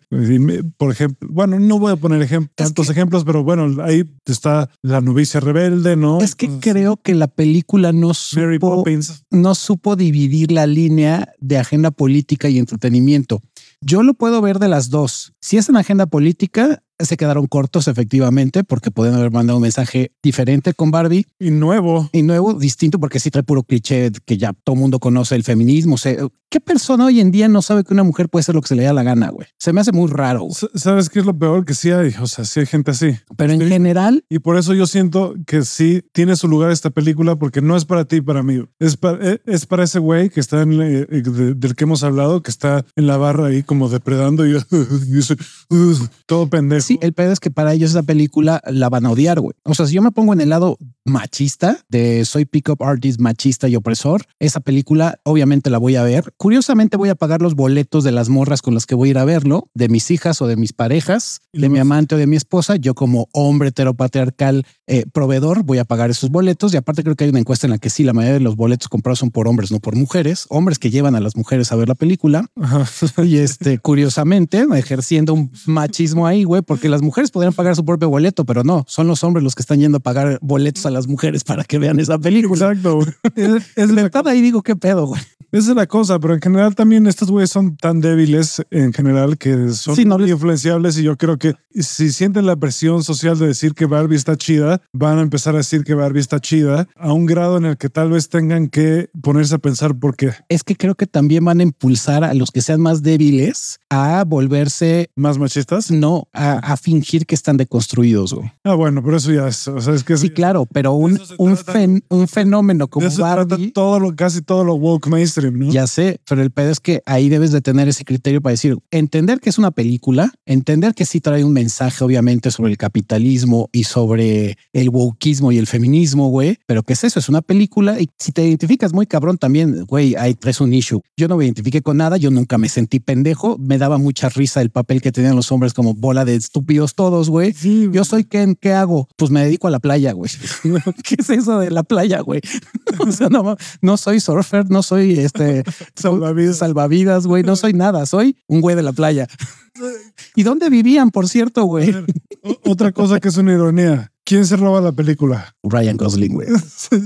Por ejemplo, bueno, no voy a poner ejem- tantos ejemplos, pero bueno, ahí está la novicia rebelde, ¿no? Es que Entonces, creo que la película no Mary supo, Poppins. no supo dividir la línea de agenda política y entretenimiento. Yo lo puedo ver de las dos. Si es en agenda política, se quedaron cortos efectivamente porque pueden haber mandado un mensaje diferente con Barbie Y nuevo. y nuevo, distinto porque sí trae puro cliché que ya todo mundo conoce el feminismo. O sea, ¿Qué persona hoy en día no sabe que una mujer puede hacer lo que se le da la gana, güey? Se me hace muy raro. ¿Sabes qué es lo peor? Que sí hay, o sea, sí hay gente así. Pero en Sí. general, Y por eso yo siento que sí tiene su lugar esta película, porque no es para ti y para mí. Es para, eh, es para ese güey que está en, eh, eh, de- del que hemos hablado, que está en la barra ahí como depredando y, y todo pendejo. Sí, el pedo es que para ellos esa película la van a odiar, güey. O sea, si yo me pongo en el lado machista de soy pickup artist machista y opresor, esa película obviamente la voy a ver. Curiosamente voy a pagar los boletos de las morras con las que voy a ir a verlo, de mis hijas o de mis parejas, de mi amante o de mi esposa. Yo como hombre heteropatriarcal eh, proveedor voy a pagar esos boletos y aparte creo que hay una encuesta en la que sí, la mayoría de los boletos comprados son por hombres, no por mujeres. Hombres que llevan a las mujeres a ver la película. Ajá. Y este, curiosamente, ejerciendo un machismo ahí, güey, porque las mujeres podrían pagar su propio boleto, pero no, son los hombres los que están yendo a pagar boletos a las mujeres para que vean esa película. Exacto. Es, es verdad ahí digo, qué pedo, güey. Esa es la cosa, pero en general también estos güeyes son tan débiles en general que son Sí, no les- influenciables y yo creo que si sienten la presión social de decir que Barbie está chida, van a empezar a decir que Barbie está chida a un grado en el que tal vez tengan que ponerse a pensar por qué. Es que creo que también van a impulsar a los que sean más débiles a volverse, ¿Más machistas? no, a, a fingir que están deconstruidos, güey. Ah, bueno, pero eso ya es, o sea, es que Sí, claro, pero un, un, fen- un fenómeno de como eso se trata Barbie. todo lo, casi todo lo woke mainstream, ¿no? Ya sé, pero el pedo es que ahí debes de tener ese criterio para decir, entender que es una película, entender que sí trae un mensaje obviamente sobre el capitalismo y sobre el wokeismo y el feminismo, güey, pero ¿qué es eso? Es una película y si te identificas muy cabrón también, güey, ahí traes un issue. Yo no me identifiqué con nada, yo nunca me sentí pendejo, me daba mucha risa el papel que tenían los hombres como bola de estúpidos todos, güey. Sí, Yo soy Ken, ¿qué hago? Pues me dedico a la playa, güey. ¿Qué es eso de la playa, güey? O sea, no, no soy surfer, no soy este Salvavidas. salvavidas, güey, no soy nada, soy un güey de la playa. ¿Y dónde vivían, por cierto, güey? Otra cosa que es una ironía. ¿Quién se roba la película? Ryan Gosling, güey.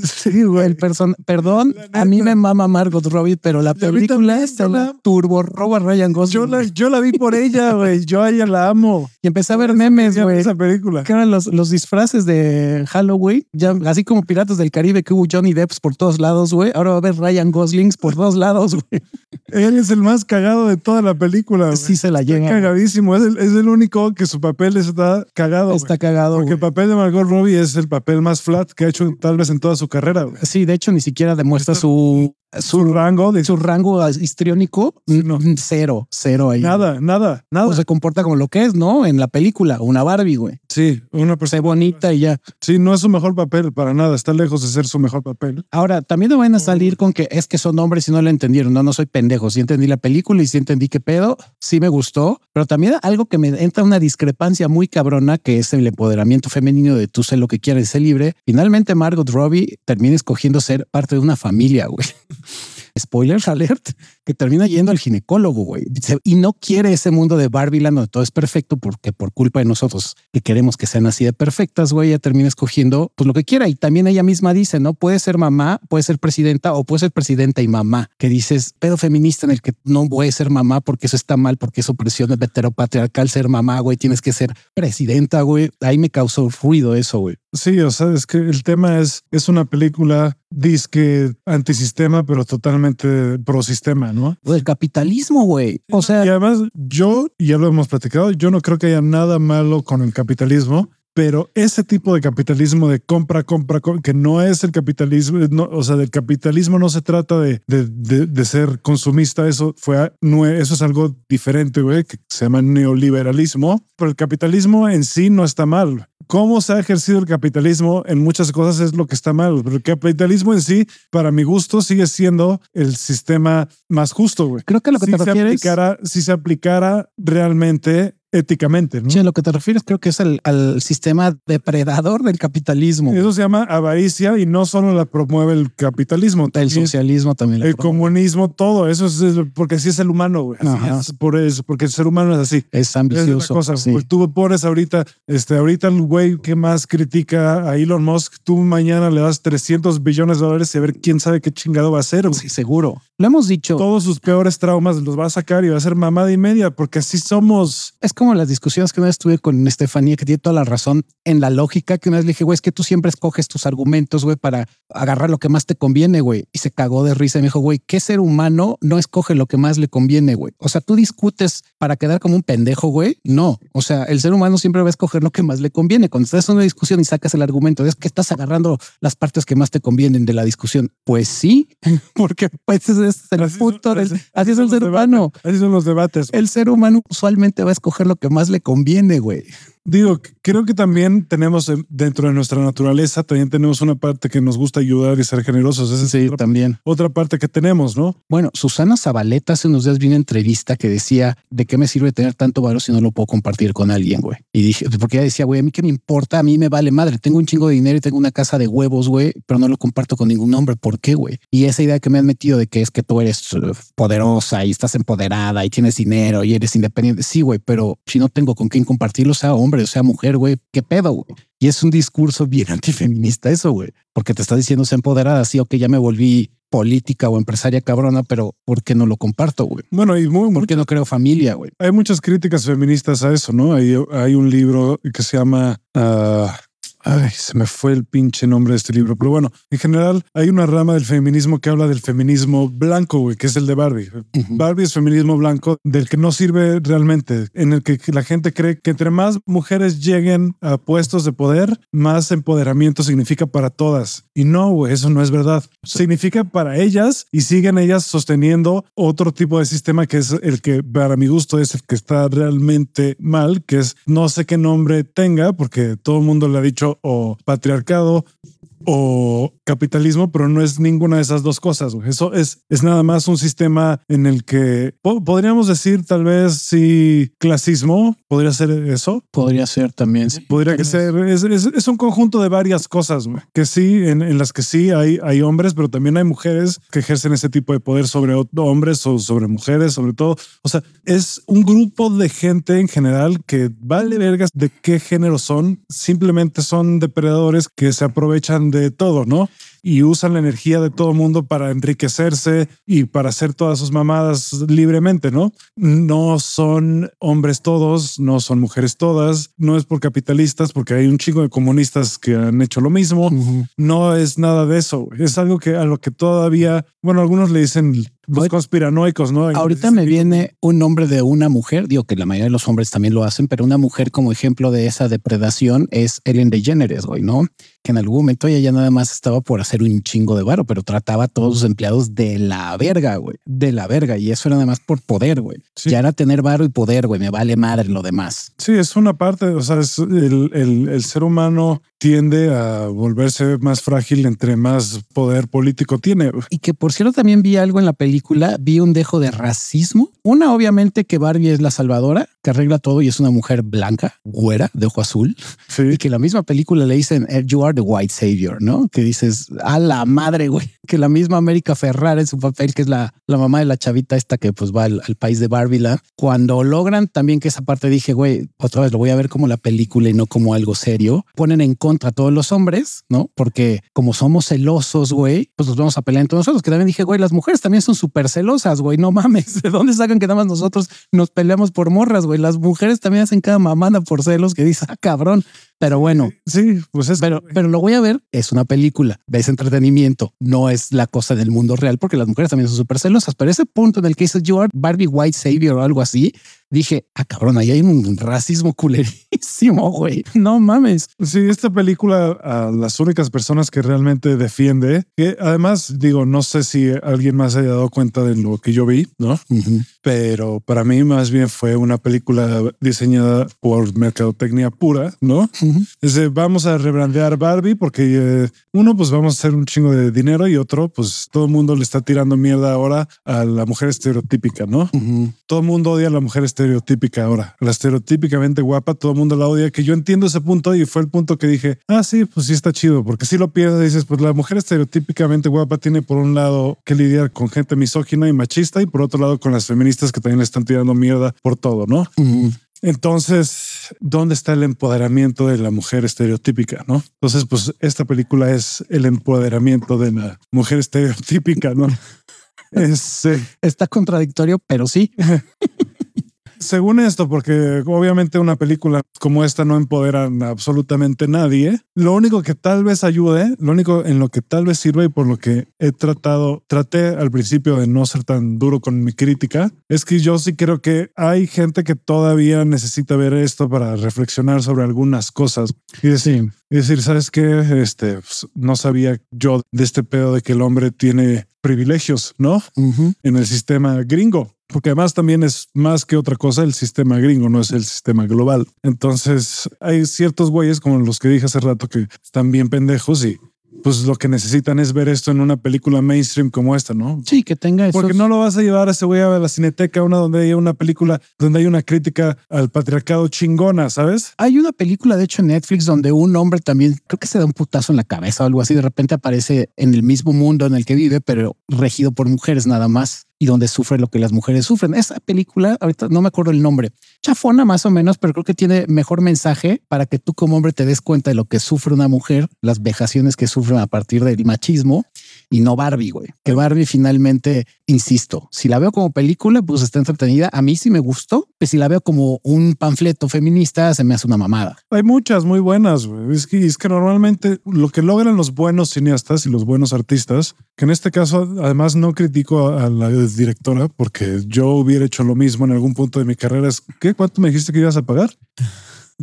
Sí, güey, el person perdón, a mí me mama Margot Robbie, pero la película yo la turbo roba Ryan Gosling. Yo la, yo la vi por ella, güey. Yo a ella la amo. y empecé a ver memes, güey. Esa película. que eran los, los disfraces de Halloween, ya así como Piratas del Caribe que hubo Johnny Depps por todos lados, güey. Ahora va a haber Ryan Goslings por todos lados, güey. Él es el más cagado de toda la película. güey. Sí se la Está llega. cagadísimo. Es el, es el único que su papel está cagado. Está cagado. Porque el papel de Margot Robbie es el papel más flat que ha hecho tal vez en toda su carrera. güey. Sí, de hecho ni siquiera demuestra su, Su rango de su rango histriónico. No. Cero, cero ahí. nada, nada, nada. O se comporta como lo que es, ¿no? En la película, una Barbie, güey. Sí, una Se persona bonita y ya. Sí, no es su mejor papel para nada. Está lejos de ser su mejor papel. Ahora, también no van a salir con que es que son hombres y no lo entendieron. No, no soy pendejo. Sí entendí la película y sí entendí qué pedo. Sí me gustó, pero también algo que me entra una discrepancia muy cabrona que es el empoderamiento femenino de tú sé lo que quieres, sé libre. Finalmente, Margot Robbie termina escogiendo ser parte de una familia, güey. Spoiler alert, que termina yendo al ginecólogo, güey. Y no quiere ese mundo de Barbieland donde todo es perfecto porque por culpa de nosotros que queremos que sean así de perfectas, güey, ella termina escogiendo pues lo que quiera. Y también ella misma dice, no puede ser mamá, puede ser presidenta o puede ser presidenta y mamá. Que dices, pedo feminista en el que no voy a ser mamá porque eso está mal, porque es opresión heteropatriarcal ser mamá, güey. Tienes que ser presidenta, güey. Ahí me causó ruido eso, güey. Sí, o sea, es que el tema es, es una película disque antisistema, pero totalmente pro sistema, ¿no? El capitalismo, güey. O sea, y además, yo, ya lo hemos platicado, yo no creo que haya nada malo con el capitalismo, pero ese tipo de capitalismo de compra, compra, co- que no es el capitalismo, no, o sea, del capitalismo no se trata de, de, de- de ser consumista, eso fue, no, eso es algo diferente, güey, que se llama neoliberalismo, pero el capitalismo en sí no está mal. Cómo se ha ejercido el capitalismo en muchas cosas es lo que está mal, pero el capitalismo en sí, para mi gusto, sigue siendo el sistema más justo, güey creo que lo que si te se refieres... aplicara, si se aplicara realmente éticamente, ¿no? Sí, a lo que te refieres creo que es el, al sistema depredador del capitalismo. Eso se llama avaricia y no solo la promueve el capitalismo, El también socialismo también. la el promueve. comunismo, todo eso es, es porque así es el humano, güey. Así Ajá. es, por eso, porque el ser humano es así. es Esa es ambicioso. cosa. sí. Pues tú pones ahorita, este, ahorita el güey que más critica a Elon Musk, tú mañana le das 300 billones de dólares y a ver quién sabe qué chingado va a hacer. güey. Sí, seguro. Lo hemos dicho. Todos sus peores traumas los va a sacar y va a ser mamada y media, porque así somos. Es como las discusiones que una vez tuve con Estefanía, que tiene toda la razón en la lógica, que una vez le dije, güey, es que tú siempre escoges tus argumentos, güey, para agarrar lo que más te conviene, güey. Y se cagó de risa y me dijo, güey, ¿qué ser humano no escoge lo que más le conviene, güey? O sea, tú discutes para quedar como un pendejo, güey. No, o sea, el ser humano siempre va a escoger lo que más le conviene. Cuando estás en una discusión y sacas el argumento, es que estás agarrando las partes que más te convienen de la discusión. Pues sí, porque pues ese es el Así son- punto del, así- así es el ser humano. Así son los debates. El ser humano usualmente va a escoger lo que más le conviene, güey. Digo, creo que también tenemos eh, dentro de nuestra naturaleza, también tenemos una parte que nos gusta ayudar y ser generosos. Esa sí, es otra, también. otra parte que tenemos, ¿no? Bueno, Susana Zabaleta hace unos días vi una entrevista que decía, ¿de qué me sirve tener tanto valor si no lo puedo compartir con alguien, güey? Y dije, porque ella decía, güey, a mí qué me importa, a mí me vale madre, tengo un chingo de dinero y tengo una casa de huevos, güey, pero no lo comparto con ningún hombre. ¿Por qué, güey? Y esa idea que me han metido de que es que tú eres uh, poderosa y estás empoderada y tienes dinero y eres independiente. Sí, güey, pero si no tengo con quién compartirlo, sea hombre o sea mujer, güey, qué pedo, güey. Y es un discurso bien antifeminista eso, güey, porque te está diciendo sea empoderada, sí, ok, ya me volví política o empresaria cabrona, pero ¿por qué no lo comparto, güey? Bueno, y muy, ¿Por qué no creo familia, güey? hay muchas críticas feministas a eso, ¿no? Hay, hay un libro que se llama... ah, Ay, se me fue el pinche nombre de este libro, pero bueno, en general hay una rama del feminismo que habla del feminismo blanco, güey, que es el de Barbie. Barbie es feminismo blanco del que no sirve realmente, en el que la gente cree que entre más mujeres lleguen a puestos de poder, más empoderamiento significa para todas. Y no, güey, eso no es verdad. Significa para ellas y siguen ellas sosteniendo otro tipo de sistema que es el que para mi gusto es el que está realmente mal, que es no sé qué nombre tenga, porque todo el mundo le ha dicho o patriarcado o capitalismo, pero no es ninguna de esas dos cosas. güey. Eso es, es nada más un sistema en el que po- podríamos decir tal vez si clasismo podría ser eso. Podría ser también. sí. Podría que ser, es, es- es un conjunto de varias cosas güey, que sí, en, en las que sí hay, hay hombres, pero también hay mujeres que ejercen ese tipo de poder sobre hombres o sobre mujeres, sobre todo. O sea, es un grupo de gente en general que vale vergas de qué género son, simplemente son depredadores que se aprovechan de todo, ¿no? y usan la energía de todo mundo para enriquecerse y para hacer todas sus mamadas libremente, ¿no? No son hombres todos, no son mujeres todas, no es por capitalistas, porque hay un chingo de comunistas que han hecho lo mismo. No es nada de eso. Es algo que a lo que todavía, bueno, algunos le dicen los conspiranoicos, ¿no? Ahorita me viene un nombre de una mujer, digo que la mayoría de los hombres también lo hacen, pero una mujer como ejemplo de esa depredación es Ellen DeGeneres, güey, ¿no? Que en algún momento ella ya nada más estaba por hacer un chingo de varo, pero trataba a todos sus empleados de la verga, güey, de la verga. Y eso era nada más por poder, güey. Sí. Ya era tener varo y poder, güey, me vale madre lo demás. Sí, es una parte, o sea, es el, el- el ser humano tiende a volverse más frágil entre más poder político tiene. Y que por cierto también vi algo en la película, vi un dejo de racismo. Una, obviamente que Barbie es la salvadora, que arregla todo y es una mujer blanca, güera, de ojo azul. Sí. Y que en la misma película le dicen, eh, you are the white savior, ¿no? Que dices, a la madre, güey. Que la misma América Ferrara en su papel, que es la, la mamá de la chavita esta que pues va al, al país de Barbieland. Cuando logran también que esa parte dije, güey, otra vez lo voy a ver como la película y no como algo serio. Ponen en contra a todos los hombres, ¿no? Porque como somos celosos, güey, pues nos vamos a pelear entre nosotros. Que también dije, güey, las mujeres también son súper celosas, güey. No mames. ¿De dónde sacan que nada más nosotros nos peleamos por morras, güey? Las mujeres también hacen cada mamada por celos que dice, ah, cabrón. Pero bueno, Sí, pues es pero, pero lo voy a ver. Es una película, ves entretenimiento, no es la cosa del mundo real, porque las mujeres también son súper celosas. Pero ese punto en el que dices you are Barbie White Savior o algo así, dije, ah, cabrón, ahí hay un racismo culerísimo, güey. No mames. Sí, esta película a las únicas personas que realmente defiende, que además digo, no sé si alguien más haya dado cuenta de lo que yo vi, ¿no? Pero para mí más bien fue una película diseñada por mercadotecnia pura, ¿no? Es de, vamos a rebrandear Barbie porque eh, uno, pues vamos a hacer un chingo de dinero y otro, pues todo el mundo le está tirando mierda ahora a la mujer estereotípica, ¿no? Todo el mundo odia a la mujer estereotípica ahora. La estereotípicamente guapa, todo el mundo la odia. Que yo entiendo ese punto y fue el punto que dije, ah, sí, pues sí está chido. Porque si lo piensas, dices, pues la mujer estereotípicamente guapa tiene por un lado que lidiar con gente misógina y machista y por otro lado con las feministas que también le están tirando mierda por todo, ¿no? Entonces, ¿dónde está el empoderamiento de la mujer estereotípica? No? Entonces, pues esta película es el empoderamiento de la mujer estereotípica, ¿no? Es, eh, Está contradictorio, pero sí. según esto, porque obviamente una película como esta no empodera a absolutamente nadie, lo único que tal vez ayude, lo único en lo que tal vez sirva y por lo que he tratado, traté al principio de no ser tan duro con mi crítica, es que yo sí creo que hay gente que todavía necesita ver esto para reflexionar sobre algunas cosas y decir, y decir, ¿sabes qué? Este, pues, no sabía yo de este pedo de que el hombre tiene privilegios, ¿no? Ujú. En el sistema gringo. Porque además también es más que otra cosa el sistema gringo, no es el sistema global. Entonces hay ciertos güeyes como los que dije hace rato que están bien pendejos y pues lo que necesitan es ver esto en una película mainstream como esta, ¿no? Sí, que tenga eso. Porque no lo vas a llevar a ese güey a la cineteca, una donde hay una película donde hay una crítica al patriarcado chingona, ¿sabes? Hay una película, de hecho, en Netflix donde un hombre también creo que se da un putazo en la cabeza o algo así. De repente aparece en el mismo mundo en el que vive, pero regido por mujeres nada más y donde sufre lo que las mujeres sufren. Esa película, ahorita no me acuerdo el nombre, chafona más o menos, pero creo que tiene mejor mensaje para que tú como hombre te des cuenta de lo que sufre una mujer, las vejaciones que sufren a partir del machismo y no Barbie, güey. Que Barbie finalmente, insisto, si la veo como película, pues está entretenida. A mí sí me gustó, pues si la veo como un panfleto feminista, se me hace una mamada. Hay muchas muy buenas, güey. Es que, es que normalmente lo que logran los buenos cineastas y los buenos artistas, que en este caso además no critico a la directora porque yo hubiera hecho lo mismo en algún punto de mi carrera, es ¿qué? ¿Cuánto me dijiste que ibas a pagar?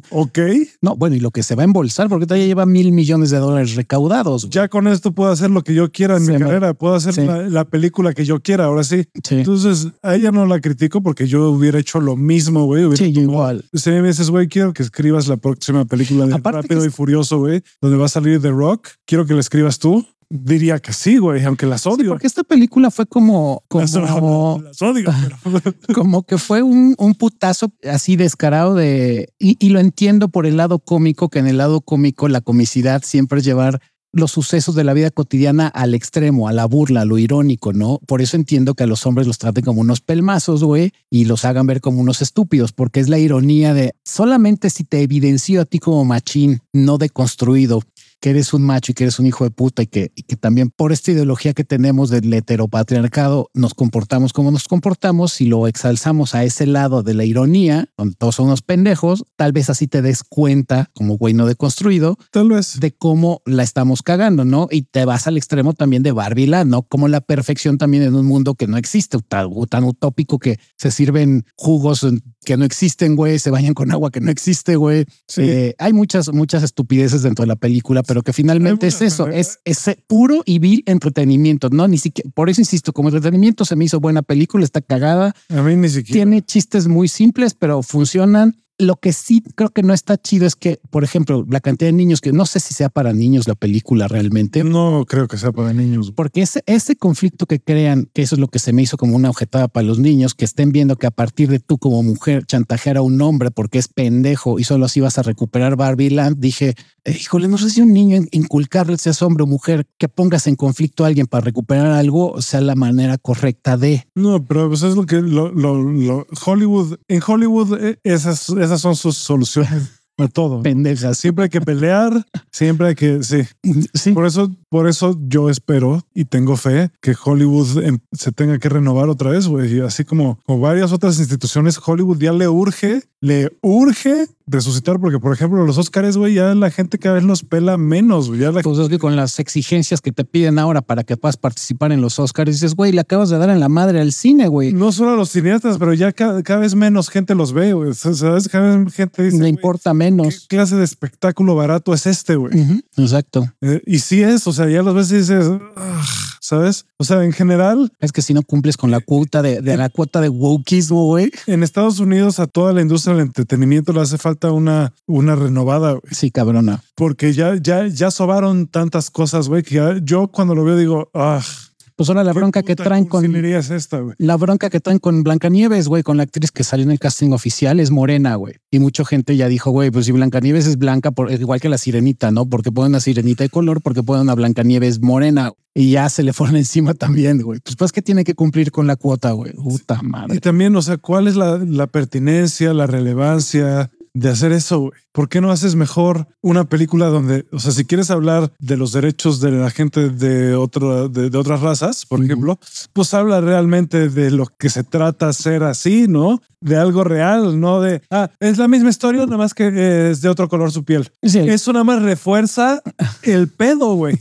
Ok. No, bueno, y lo que se va a embolsar, porque todavía lleva mil millones de dólares recaudados. Ya con esto puedo hacer lo que yo quiera en mi carrera, puedo hacer la, película que yo quiera, ahora sí. Entonces, a ella no la critico porque yo hubiera hecho lo mismo, güey. Sí, igual. Si me dices, güey, quiero que escribas la próxima película de Rápido y Furioso, güey, donde va a salir The Rock, quiero que la escribas tú. Diría que sí, güey, aunque las odio. porque esta película fue como, como las, odio, como que fue un, un, putazo así descarado de y, y, lo entiendo por el lado cómico, que en el lado cómico la comicidad siempre es llevar los sucesos de la vida cotidiana al extremo, a la burla, a lo irónico, ¿no? Por eso entiendo que a los hombres los traten como unos pelmazos, güey, y los hagan ver como unos estúpidos, porque es la ironía de solamente si te evidencio a ti como machín no deconstruido, que eres un macho y que eres un hijo de puta y que, y que también por esta ideología que tenemos del heteropatriarcado nos comportamos como nos comportamos, si lo exalzamos a ese lado de la ironía, donde todos son unos pendejos, tal vez así te des cuenta, como güey no deconstruido, tal vez de cómo la estamos cagando, ¿no? Y te vas al extremo también de Barbie ¿no? Como la perfección también en un mundo que no existe, tan, tan utópico que se sirven jugos que no existen, güey, se bañan con agua que no existe, güey. Eh, hay muchas, muchas estupideces dentro de la película, pero que finalmente es eso, es ese puro y vil entretenimiento, ¿no? Ni siquiera, por eso insisto, como entretenimiento se me hizo buena película, está cagada. A mí ni siquiera. Tiene chistes muy simples, pero funcionan lo que sí creo que no está chido es que, por ejemplo, la cantidad de niños que no sé si sea para niños la película realmente. No creo que sea para niños. Porque ese, ese conflicto que crean, que eso es lo que se me hizo como una objetada para los niños, que estén viendo que a partir de tú como mujer chantajear a un hombre porque es pendejo y solo así vas a recuperar Barbie Land, dije, eh, híjole, no sé si un niño inculcarle, seas hombre o mujer, que pongas en conflicto a alguien para recuperar algo, sea la manera correcta de. No, pero pues es lo que lo, lo, Hollywood, en Hollywood eh, esas esas son sus soluciones a todo. Pendejas. Siempre hay que pelear, siempre hay que, sí. sí. Por eso, por eso yo espero y tengo fe que Hollywood se tenga que renovar otra vez, güey. Así como, como varias otras instituciones, Hollywood ya le urge, le urge resucitar, porque por ejemplo los Oscars, güey, ya la gente cada vez los pela menos, güey. Ya la... Pues es que con las exigencias que te piden ahora para que puedas participar en los Oscars, dices, güey, le acabas de dar en la madre al cine, güey. No solo a los cineastas, pero ya cada, vez menos gente los ve, güey. ¿Sabes? Cada vez gente dice. Le importa menos. ¿Qué clase de espectáculo barato es este, güey? Exacto. Eh, y sí es, o sea, ya las veces dices, ¿sabes? O sea, en general. Es que si no cumples con la cuota de, de la cuota de wokeismo, güey. En Estados Unidos a toda la industria del entretenimiento le hace falta una, una renovada. Sí, cabrona. Porque ya, ya, ya sobaron tantas cosas, güey, que yo cuando lo veo digo, ah. Pues ahora la bronca que traen con. Esta, la bronca que traen con Blancanieves, güey, con la actriz que salió en el casting oficial es morena, güey. Y mucha gente ya dijo, güey, pues si Blancanieves es blanca, por, igual que la sirenita, ¿no? Porque ponen una sirenita de color, porque ponen una Blancanieves morena. Y ya se le fueron encima también, güey. Pues pues que tiene que cumplir con la cuota, güey. Puta madre. Y también, o sea, ¿cuál es la, la pertinencia, la relevancia? De hacer eso, güey. ¿Por qué no haces mejor una película donde, o sea, si quieres hablar de los derechos de la gente de, otro, de, otras razas, por ejemplo, pues habla realmente de lo que se trata ser así, ¿no? De algo real, no de, ah, es la misma historia, nada más que es de otro color su piel. Eso nada más refuerza el pedo, güey.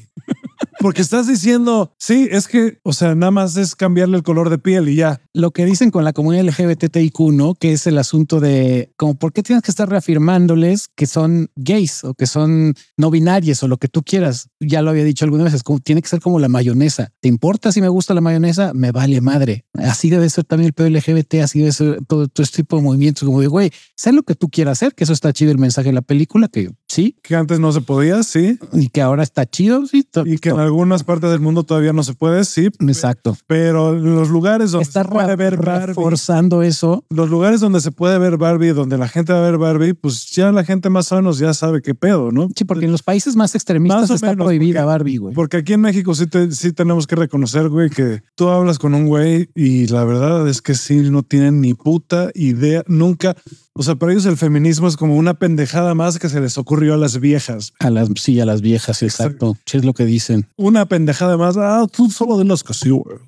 Porque estás diciendo, sí, es que, o sea, nada más es cambiarle el color de piel y ya. Lo que dicen con la comunidad LGBTIQ, ¿no? Que es el asunto de como, ¿por qué tienes que estar reafirmándoles que son gays o que son no binarios o lo que tú quieras? Ya lo había dicho algunas veces, como tiene que ser como la mayonesa. ¿Te importa si me gusta la mayonesa? Me vale madre. Así debe ser también el pedo LGBT, así debe ser todo, todo este tipo de movimientos, como de, güey, sé lo que tú quieras hacer, que eso está chido el mensaje de la película, que sí. Que antes no se podía, sí. Y que ahora está chido, sí. Y que en algunas partes del mundo todavía no se puede, sí. Exacto. Pero los lugares donde está se puede ver Barbie, forzando eso. Los lugares donde se puede ver Barbie, donde la gente va a ver Barbie, pues ya la gente más o menos ya sabe qué pedo, ¿no? Sí, porque en los países más extremistas más está menos, prohibida porque, Barbie, güey. Porque aquí en México sí, te, sí tenemos que reconocer, güey, que tú hablas con un güey y la verdad es que sí no tienen ni puta idea, nunca. O sea, para ellos el feminismo es como una pendejada más que se les ocurrió a las viejas. A las, sí, a las viejas, exacto. Sí, es lo que dicen. Una pendejada más. Ah, tú solo de las que sí, güey.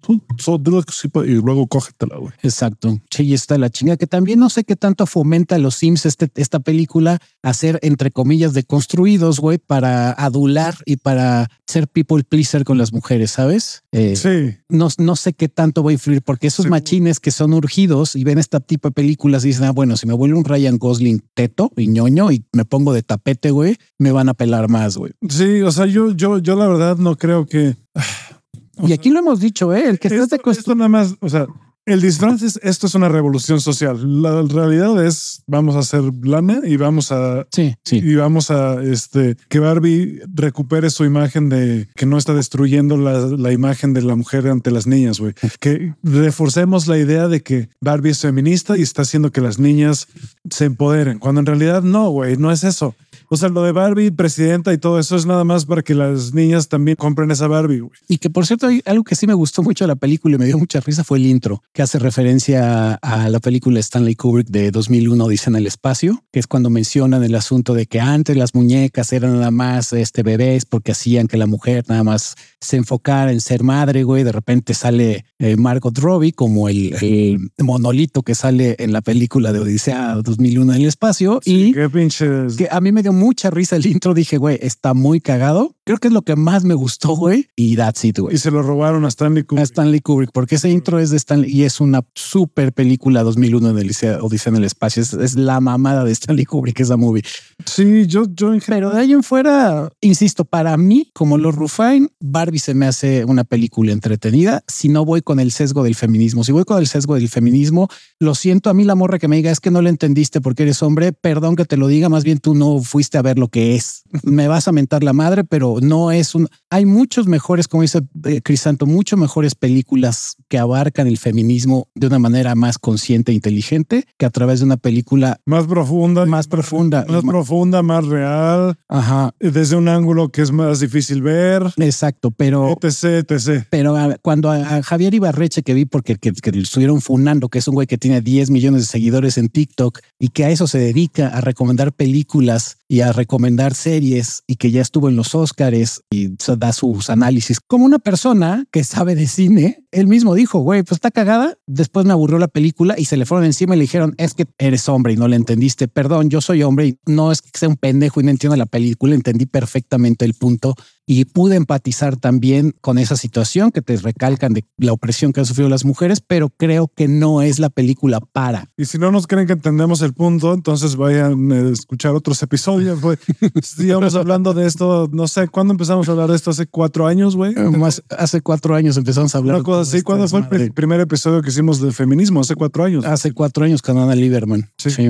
Tú solo de las que sí, y luego cógetela, güey. Exacto. Sí, y está la chinga que también no sé qué tanto fomenta a los Sims este, esta película a ser, entre comillas, deconstruidos, güey, para adular y para ser people pleaser con las mujeres, ¿sabes? Eh, sí. No, no sé qué tanto va a influir, porque esos sí. machines que son urgidos y ven este tipo de películas y dicen, ah, bueno, si me vuelve un Ryan Gosling teto y ñoño y me pongo de tapete, güey, me van a pelar más, güey. Sí, o sea, yo, yo, yo la verdad no creo que. O y sea, aquí lo hemos dicho, ¿eh? El que esto, estés de esto nada más, o sea, el disfraz es, esto es una revolución social. La realidad es vamos a hacer lana y vamos a sí, sí. y vamos a este que Barbie recupere su imagen de que no está destruyendo la, la imagen de la mujer ante las niñas, güey. Que reforcemos la idea de que Barbie es feminista y está haciendo que las niñas se empoderen, cuando en realidad no, güey, no es eso. O sea, lo de Barbie, presidenta y todo eso es nada más para que las niñas también compren esa Barbie. Güey. Y que por cierto, hay algo que sí me gustó mucho de la película y me dio mucha risa fue el intro, que hace referencia a la película Stanley Kubrick de 2001, Dicen el espacio, que es cuando mencionan el asunto de que antes las muñecas eran nada más este, bebés porque hacían que la mujer nada más se enfocara en ser madre, güey. De repente sale eh, Margot Robbie como el, el, monolito que sale en la película de Odisea 2001 en el espacio. Sí, y qué pinches. que a mí me dio mucha risa el intro. Dije, güey, está muy cagado. Creo que es lo que más me gustó, güey. Y that's it, güey. Y se lo robaron a Stanley Kubrick. A Stanley Kubrick, porque ese intro es de Stanley y es una super película 2001 de Odisea, Odisea en el espacio. Es, es, la mamada de Stanley Kubrick, esa movie. Sí, yo, yo en Pero de ahí en fuera, insisto, para mí, como los Rufain, Barbie se me hace una película entretenida. Si no voy con el sesgo del feminismo, si voy con el sesgo del feminismo, lo siento a mí la morra que me diga es que no lo entendiste porque eres hombre. Perdón que te lo diga, más bien tú no fuiste a ver lo que es. Me vas a mentar la madre, pero no es un. Hay muchos mejores, como dice eh, Crisanto, mucho mejores películas que abarcan el feminismo de una manera más consciente e inteligente que a través de una película más profunda, más profunda, más profunda, más real. Ajá. Desde un ángulo que es más difícil ver. Exacto, pero etc, etc. Pero a, cuando a, Javier Ibarreche que vi porque que, que estuvieron funando, que es un güey que tiene 10 millones de seguidores en TikTok y que a eso se dedica a recomendar películas y a recomendar series y que ya estuvo en los Oscars y da sus análisis como una persona que sabe de cine. Él mismo dijo, güey, pues está cagada. Después me aburrió la película y se le fueron encima y le dijeron, es que eres hombre y no le entendiste. Perdón, yo soy hombre y no es que sea un pendejo y no entiendo la película. Entendí perfectamente el punto y pude empatizar también con esa situación que te recalcan de la opresión que han sufrido las mujeres, pero creo que no es la película para. Y si no nos creen que entendemos el punto, entonces vayan a escuchar otros episodios. Güey. Sigamos hablando de esto, no sé, ¿cuándo empezamos a hablar de esto? ¿Hace cuatro años, güey? Más, hace cuatro años empezamos a hablar. Una cosa así, ¿cuándo fue el primer episodio que hicimos del feminismo? Hace cuatro años. Hace cuatro años con Ana Lieberman. Sí. sí.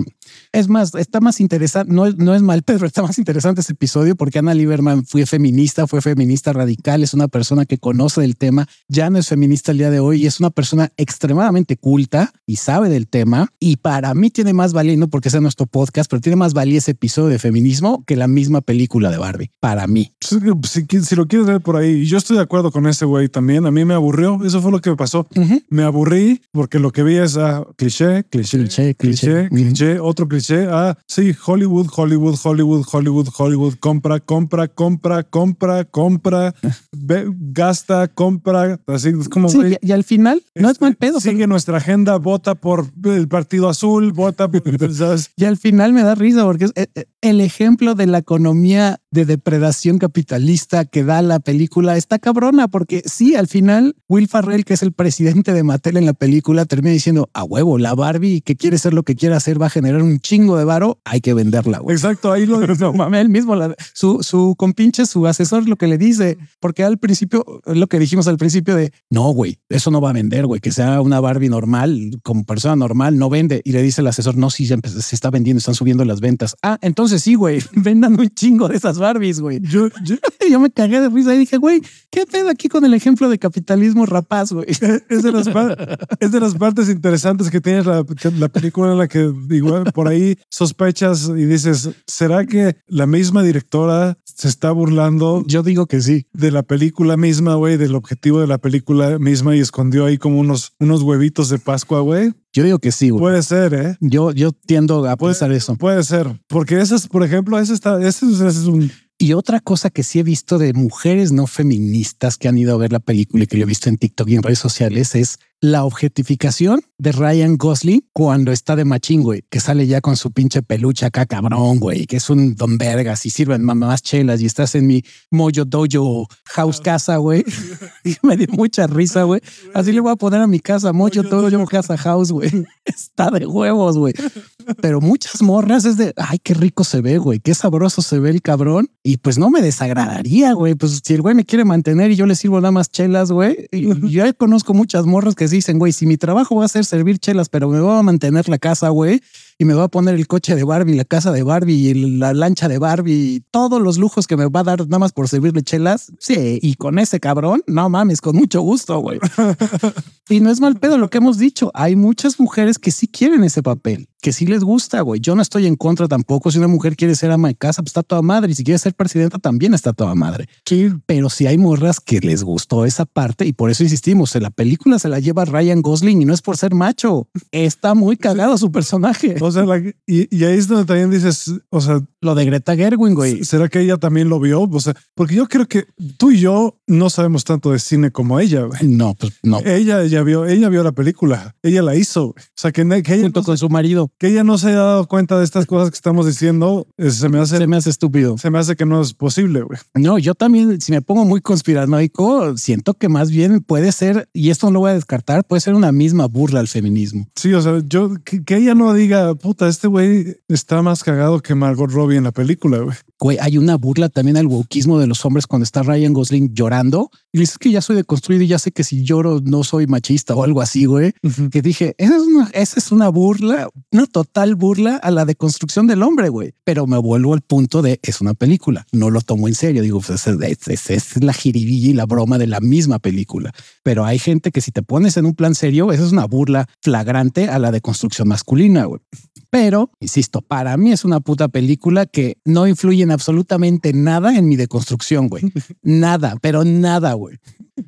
Es más, está más interesante, no, no es mal, pero está más interesante ese episodio porque Ana Lieberman fue feminista, fue feminista radical, es una persona que conoce del tema, ya no es feminista el día de hoy y es una persona extremadamente culta y sabe del tema. Y para mí tiene más valía, no porque sea nuestro podcast, pero tiene más valía ese episodio de feminismo que la misma película de Barbie. Para mí. Si, si, si lo quieres ver por ahí, yo estoy de acuerdo con ese güey también. A mí me aburrió. Eso fue lo que me pasó. Uh -huh. Me aburrí porque lo que vi es ah, cliché, cliché, cliché, cliché, cliché, cliché, otro cliché. Ah, sí, Hollywood, Hollywood, Hollywood, Hollywood, Hollywood, compra, compra, compra, compra, compra, ve, gasta, compra. Así es como. Sí, y, y, al final este, no es mal pedo. Sigue pero... nuestra agenda, vota por el Partido Azul, vota por. ¿sabes? Y al final me da risa porque es el ejemplo de la economía de depredación capitalista que da la película está cabrona, porque sí, al final Will Farrell, que es el presidente de Mattel en la película, termina diciendo a huevo, la Barbie que quiere ser lo que quiera hacer va a generar un chingo de varo, hay que venderla. Güey. Exacto, ahí lo no mames, él mismo, la- su, su compinche, su asesor, lo que le dice, porque al principio, lo que dijimos al principio de no, güey, eso no va a vender, güey, que sea una Barbie normal, como persona normal, no vende. Y le dice el asesor, no, sí, ya empe- se está vendiendo, están subiendo las ventas. Ah, entonces sí, güey, vendan un chingo de esas Barbies, güey. yo, yo- Yo me cagué de risa y dije, güey, ¿qué pedo aquí con el ejemplo de capitalismo rapaz, güey? es de las pa- es de las partes interesantes que tienes la, la película en la que igual por ahí sospechas y dices, ¿será que la misma directora se está burlando Yo digo que sí. de la película misma, güey, del objetivo de la película misma y escondió ahí como unos, unos huevitos de Pascua, güey? Yo digo que sí, güey. Puede ser, ¿eh? Yo, yo tiendo a Puede- pensar eso. Puede ser, porque esas, por ejemplo, ese está, ese, es- ese es un, Y otra cosa que sí he visto de mujeres no feministas que han ido a ver la película y que yo he visto en TikTok y en redes sociales es la objetificación de Ryan Gosling cuando está de machín, güey, que sale ya con su pinche peluche acá cabrón, güey, que es un don vergas y sirven mamás chelas y estás en mi Mojo Dojo House Casa, güey. Y me dio mucha risa, güey. Así le voy a poner a mi casa, Mojo Dojo Casa House, güey. Está de huevos, güey. Pero muchas morras es de, ay, qué rico se ve, güey, qué sabroso se ve el cabrón. Y pues no me desagradaría, güey. Pues si el güey me quiere mantener y yo le sirvo nada más chelas, güey. y Yo ya conozco muchas morras que dicen, güey, si mi trabajo va a ser servir chelas, pero me va a mantener la casa, güey, y me va a poner el coche de Barbie, la casa de Barbie la lancha de Barbie, todos los lujos que me va a dar nada más por servirle chelas. Sí, y con ese cabrón, no mames, con mucho gusto, güey. Y no es mal pedo lo que hemos dicho. Hay muchas mujeres que sí quieren ese papel, que sí les gusta, güey. Yo no estoy en contra tampoco. Si una mujer quiere ser ama de casa, pues está toda madre. Y si quiere ser presidenta, también está toda madre. Pero si hay morras que les gustó esa parte y por eso insistimos, en la película se la lleva Ryan Gosling y no es por ser macho. Está muy cagado su personaje. o sea, la- y, y ahí es donde también dices, o sea, Lo de Greta Gerwig, güey. ¿será que ella también lo vio? O sea, porque yo creo que tú y yo no sabemos tanto de cine como ella, güey. No, pues no. Ella, ella vio, ella vio la película, ella la hizo. güey. O sea, que, ella, Junto no, con su marido. que ella no se haya dado cuenta de estas cosas que estamos diciendo, eh, se me hace, Se me hace estúpido. se me hace que no es posible, güey. No, yo también, si me pongo muy conspiranoico, siento que más bien puede ser, y esto no lo voy a descartar, puede ser una misma burla al feminismo. Sí, o sea, yo, que, que ella no diga, puta, este güey está más cagado que Margot Robbie en la película, güey. Güey, hay una burla también al wokismo de los hombres cuando está Ryan Gosling llorando y le dices que ya soy deconstruido y ya sé que si lloro no soy machista o algo así, güey. Que dije, esa es una, esa es una burla, una total burla a la deconstrucción del hombre, güey. Pero me vuelvo al punto de es una película, no lo tomo en serio. Digo, pues es, es- es- es la jiribilla y la broma de la misma película. Pero hay gente que si te pones en un plan serio, esa es una burla flagrante a la deconstrucción masculina, güey. Pero, insisto, para mí es una puta película que no influye en absolutamente nada en mi deconstrucción, güey. Nada, pero nada, güey.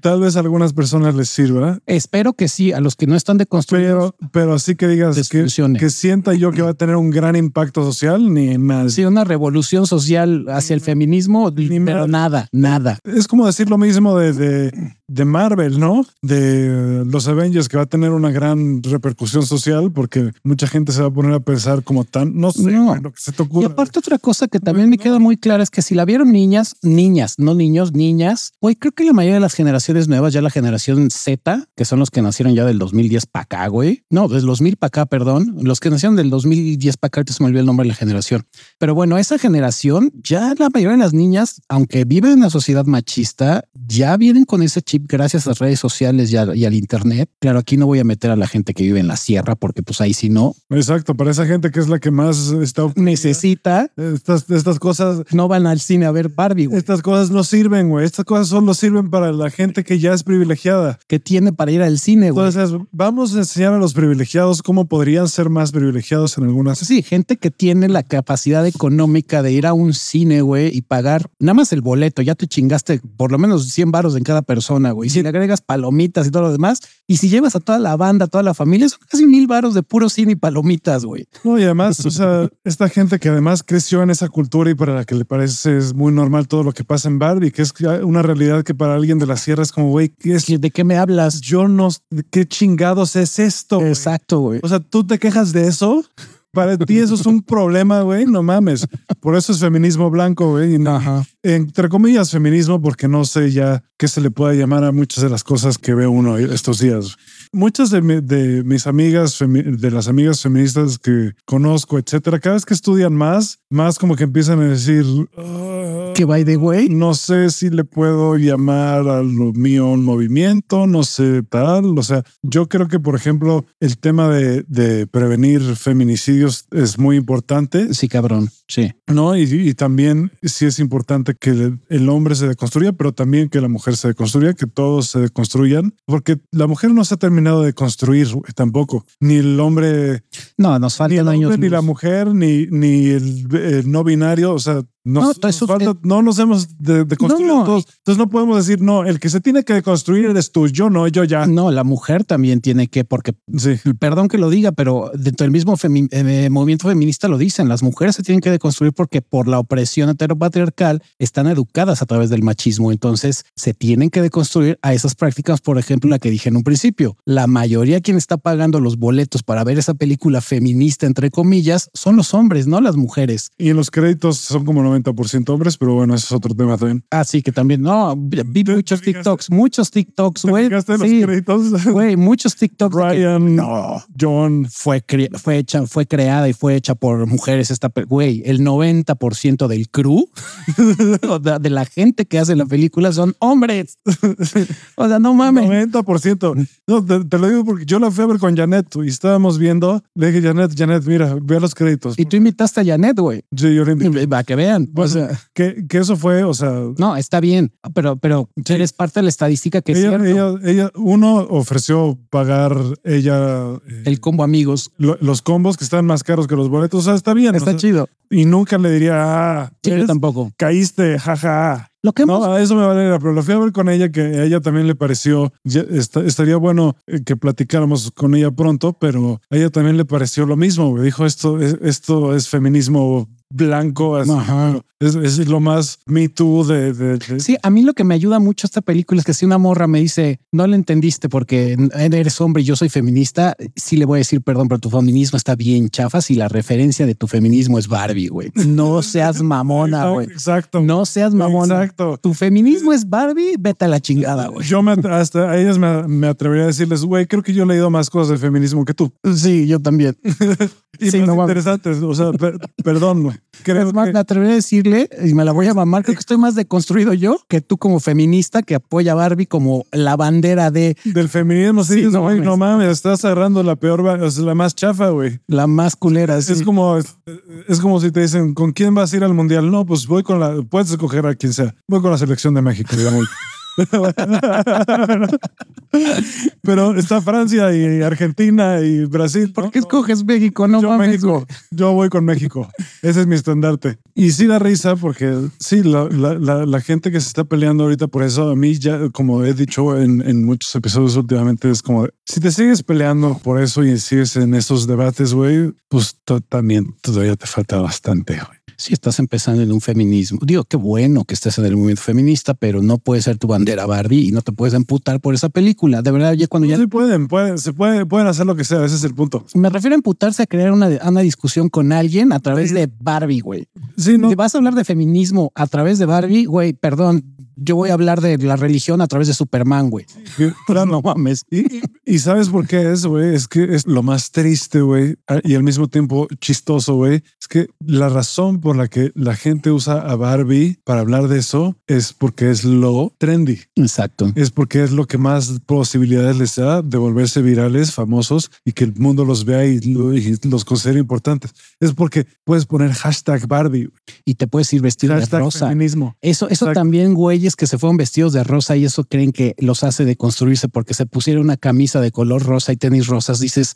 Tal vez a algunas personas les sirva, Espero que sí, a los que no están deconstruidos. pero, pero así que digas que, que sienta yo que va a tener un gran impacto social, ni más. Sí, una revolución social hacia el feminismo, Ni pero nada, nada. Es como decir lo mismo de, de, de Marvel, ¿no? De los Avengers, que va a tener una gran repercusión social porque mucha gente se va a poner a pensar como tan, no sé, No. lo que se te Y ocurra. aparte otra cosa que también me queda muy clara es que si la vieron niñas, niñas, no niños, niñas, güey, creo que la mayoría de las generaciones nuevas, ya la generación Z, que son los que nacieron ya del 2010 para acá, güey. No, del 2000 para acá, perdón. Los que nacieron del 2010 para acá, ahorita se me olvidó el nombre de la generación. Pero bueno, esa generación, ya la mayoría de las niñas, aunque viven en una sociedad machista, ya vienen con ese chip gracias a las redes sociales y, a- y al internet. Claro, aquí no voy a meter a la gente que vive en la sierra porque pues ahí sí no Exacto, para esa gente que es la que más está necesita, estas, estas cosas. No van al cine a ver Barbie, güey. Estas cosas no sirven, güey. Estas cosas solo sirven para la gente que ya es privilegiada. que tiene para ir al cine, güey. Entonces, vamos a enseñar a los privilegiados cómo podrían ser más privilegiados en algunas. Sí, gente que tiene la capacidad económica de ir a un cine, güey, y pagar nada más el boleto. Ya te chingaste por lo menos 100 baros en cada persona, güey. Si le agregas palomitas y todo lo demás, y si llevas a toda la banda, a toda la familia, son casi mil baros de puro cine y palomitas, güey. No, y además, o sea, esta gente que además creció en esa cultura y para la que le parece es muy normal todo lo que pasa en Barbie, que es una realidad que para alguien de la sierra es como, güey, ¿qué es? ¿De qué me hablas? Yo no, ¿qué chingados es esto? Exacto, güey. O sea, tú te quejas de eso. Para ti eso es un problema, güey, no mames. Por eso es feminismo blanco, güey. Entre comillas, feminismo, porque no sé ya qué se le puede llamar a muchas de las cosas que ve uno estos días. Muchas de, mis amigas, de las amigas feministas que conozco, etcétera, cada vez que estudian más, más como que empiezan a decir ah, que by the way, no sé si le puedo llamar a lo mío un movimiento, no sé tal. O sea, yo creo que, por ejemplo, el tema de, de prevenir feminicidios es muy importante. Sí, cabrón. Sí. No, y, también sí es importante que el, hombre se deconstruya, pero también que la mujer se deconstruya, que todos se deconstruyan, porque la mujer no se ha terminado de construir tampoco, ni el hombre. No, nos faltan ni años. Ni la mujer, ni, ni el no binario. O sea, no, no nos hemos de, todos. Entonces no podemos decir, no, el que se tiene que construir eres tú, yo no, yo ya. No, la mujer también tiene que, porque, perdón que lo diga, pero dentro del mismo eh, movimiento feminista lo dicen, las mujeres se tienen que deconstruir porque por la opresión heteropatriarcal están educadas a través del machismo. Entonces se tienen que deconstruir a esas prácticas, por ejemplo, la que dije en un principio. La mayoría quien está pagando los boletos para ver esa película feminista, entre comillas, son los hombres, no las mujeres. Y en los créditos son como 90% hombres, pero bueno, ese es otro tema también. Ah, sí, que también, no, vi muchos TikToks, muchos TikToks, güey. Sí, güey, muchos TikToks. Ryan, no, John. Fue, fue hecha, fue creada y fue hecha por mujeres esta, güey, el 90% del crew, de la gente que hace la película son hombres. o sea, no mames. 90%. No, te, lo digo porque yo la fui a ver con Janet y estábamos viendo, le dije, Janet, Janet, mira, ve los créditos. Y tú invitaste a Janet, güey. Sí, yo le invité. Para que vean. O sea, que, que, eso fue, o sea. No, está bien, pero, pero eres parte de la estadística que ella, ella, ella, uno ofreció pagar ella. Eh, el combo amigos. los combos que están más caros que los boletos. O sea, está bien. Está chido. Y nunca le diría, ah, yo tampoco. Caíste, jaja. Lo que No, eso me vale, pero lo fui a ver con ella, que a ella también le pareció, estaría bueno eh, que platicáramos con ella pronto, pero a ella también le pareció lo mismo. Dijo, esto, esto es feminismo blanco. Es, lo más me too de, Sí, a mí lo que me ayuda mucho esta película es que si una morra me dice, no lo entendiste porque eres hombre y yo soy feminista, sí le voy a decir, perdón, pero tu feminismo está bien chafa si la referencia de tu feminismo es Barbie, güey. No seas mamona, güey. Exacto. No seas mamona. Exacto. Tu feminismo es Barbie, vete a la chingada, güey. Yo me, hasta a ellas me, atrevería a decirles, güey, creo que yo he leído más cosas del feminismo que tú. Sí, yo también. y sí, no interesantes. O sea, perdón, güey. Es más, me atrevería a decirle, y me la voy a mamar, creo que estoy más deconstruido yo que tú como feminista que apoya a Barbie como la bandera de... Del feminismo, sí. no, no, mames, estás agarrando la peor, es la más chafa, güey. La más culera, Es como, es como si te dicen, ¿con quién vas a ir al mundial? No, pues voy con la, puedes escoger a quien sea. Voy con la selección de México, digamos. Pero está Francia y Argentina y Brasil. ¿Por qué escoges México? No yo, México. Yo voy con México. Ese es mi estandarte. Y sí da risa porque sí, la, la, la, gente que se está peleando ahorita por eso, a mí ya, como he dicho en, en muchos episodios últimamente, es como, si te sigues peleando por eso y sigues en esos debates, güey, pues también todavía te falta bastante, güey si estás empezando en un feminismo, digo, qué bueno que estés en el movimiento feminista, pero no puede ser tu bandera Barbie y no te puedes emputar por esa película. De verdad, ya cuando ya... Sí pueden, pueden, se puede, pueden hacer lo que sea, ese es el punto. Me refiero a emputarse a crear una, una discusión con alguien a través de Barbie, güey. Sí, ¿no? Si vas a hablar de feminismo a través de Barbie, güey, perdón, yo voy a hablar de la religión a través de Superman, güey. no mames. Y, sabes por qué es, güey? Es que es lo más triste, güey, y al mismo tiempo chistoso, güey. Es que la razón por la que la gente usa a Barbie para hablar de eso es porque es lo trendy. Exacto. Es porque es lo que más posibilidades les da de volverse virales, famosos y que el mundo los vea y, los considere importantes. Es porque puedes poner hashtag Barbie. Y te puedes ir vestido de rosa. Feminismo. Eso, eso también, güey, que se fueron vestidos de rosa y eso creen que los hace de construirse porque se pusieron una camisa de color rosa y tenis rosas, dices...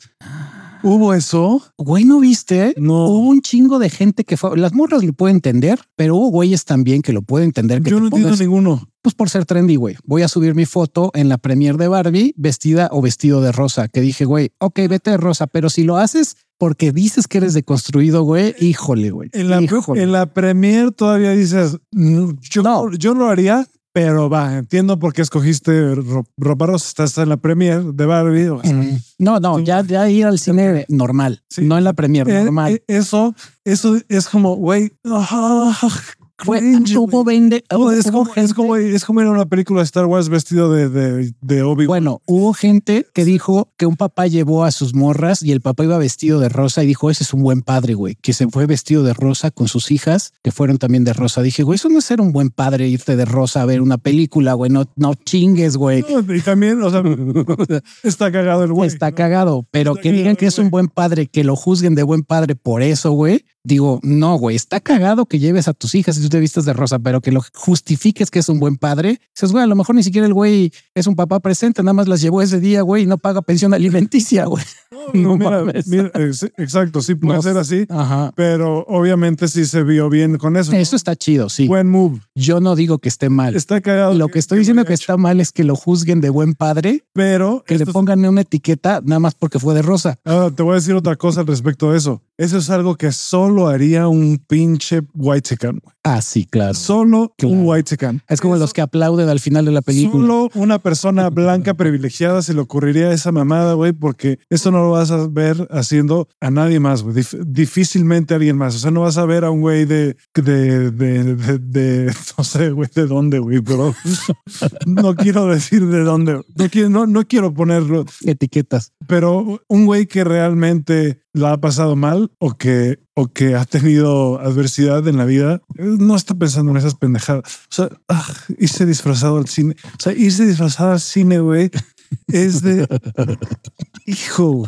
¿Hubo eso? Güey, ¿no viste? No. Hubo un chingo de gente que fue. Las morras lo pueden entender, pero hubo güeyes también que lo pueden entender. Yo no entiendo ninguno. Pues por ser trendy, güey. Voy a subir mi foto en la premier de Barbie vestida o vestido de rosa. Que dije, güey, ok, vete de rosa, pero si lo haces porque dices que eres deconstruido, güey, híjole, güey. En la, en la premier todavía dices, yo, no. yo lo haría Pero va, entiendo por qué escogiste ro- ropa rosa. Estás en la premier de Barbie. o sea, No, no, Tú- ya, ya ir al cine normal, Sí. no en la premier, eh, normal. eh, eso, eso es como, güey, Fue- cringe, hubo vende, es, hubo como, es, como, es como ir a una película de Star Wars vestido de, de, de Obi-Wan. Bueno, hubo gente que dijo que un papá llevó a sus morras y el papá iba vestido de rosa y dijo, ese es un buen padre, güey, que se fue vestido de rosa con sus hijas, que fueron también de rosa. Dije, güey, eso no es ser un buen padre, irte de rosa a ver una película, güey, no, no chingues, güey. No, y también, o sea, está cagado el güey. Está ¿no? cagado, pero Está que digan que es un buen padre, que lo juzguen de buen padre por eso, güey. Digo, no, güey, está cagado que lleves a tus hijas y tú te vistas de rosa, pero que lo justifiques que es un buen padre. Dices, güey, a lo mejor ni siquiera el güey es un papá presente, nada más las llevó ese día, güey, y no paga pensión alimenticia, güey. No, No mira, mames. mira, exacto, sí puede No ser así, Ajá. pero obviamente sí se vio bien con eso. ¿no? Eso está chido, sí. Buen move. Yo no digo que esté mal. Está cagado. Lo que estoy diciendo que está mal es que lo juzguen de buen padre, pero que le esto es- pongan una etiqueta nada más porque fue de rosa. Ahora, te voy a decir otra cosa al respecto de eso. Eso es algo que solo haría un pinche white chican. Ah, sí, claro. Solo Claro. un white chican. Es como los que aplauden al final de la película. Solo una persona blanca privilegiada se le ocurriría esa mamada, güey, porque eso no lo vas a ver haciendo a nadie más, güey. Dif- difícilmente a alguien más. O sea, no vas a ver a un güey de, de, de, de, de- no sé, güey, de dónde, güey, pero no quiero decir de dónde. No quiero, no, no quiero ponerlo, Etiquetas. pero un güey que realmente la ha pasado mal o que, o que ha tenido adversidad en la vida, eh, no está pensando en esas pendejadas. O sea, ah, irse disfrazado al cine. O sea, irse disfrazado al cine, güey, es de hijo.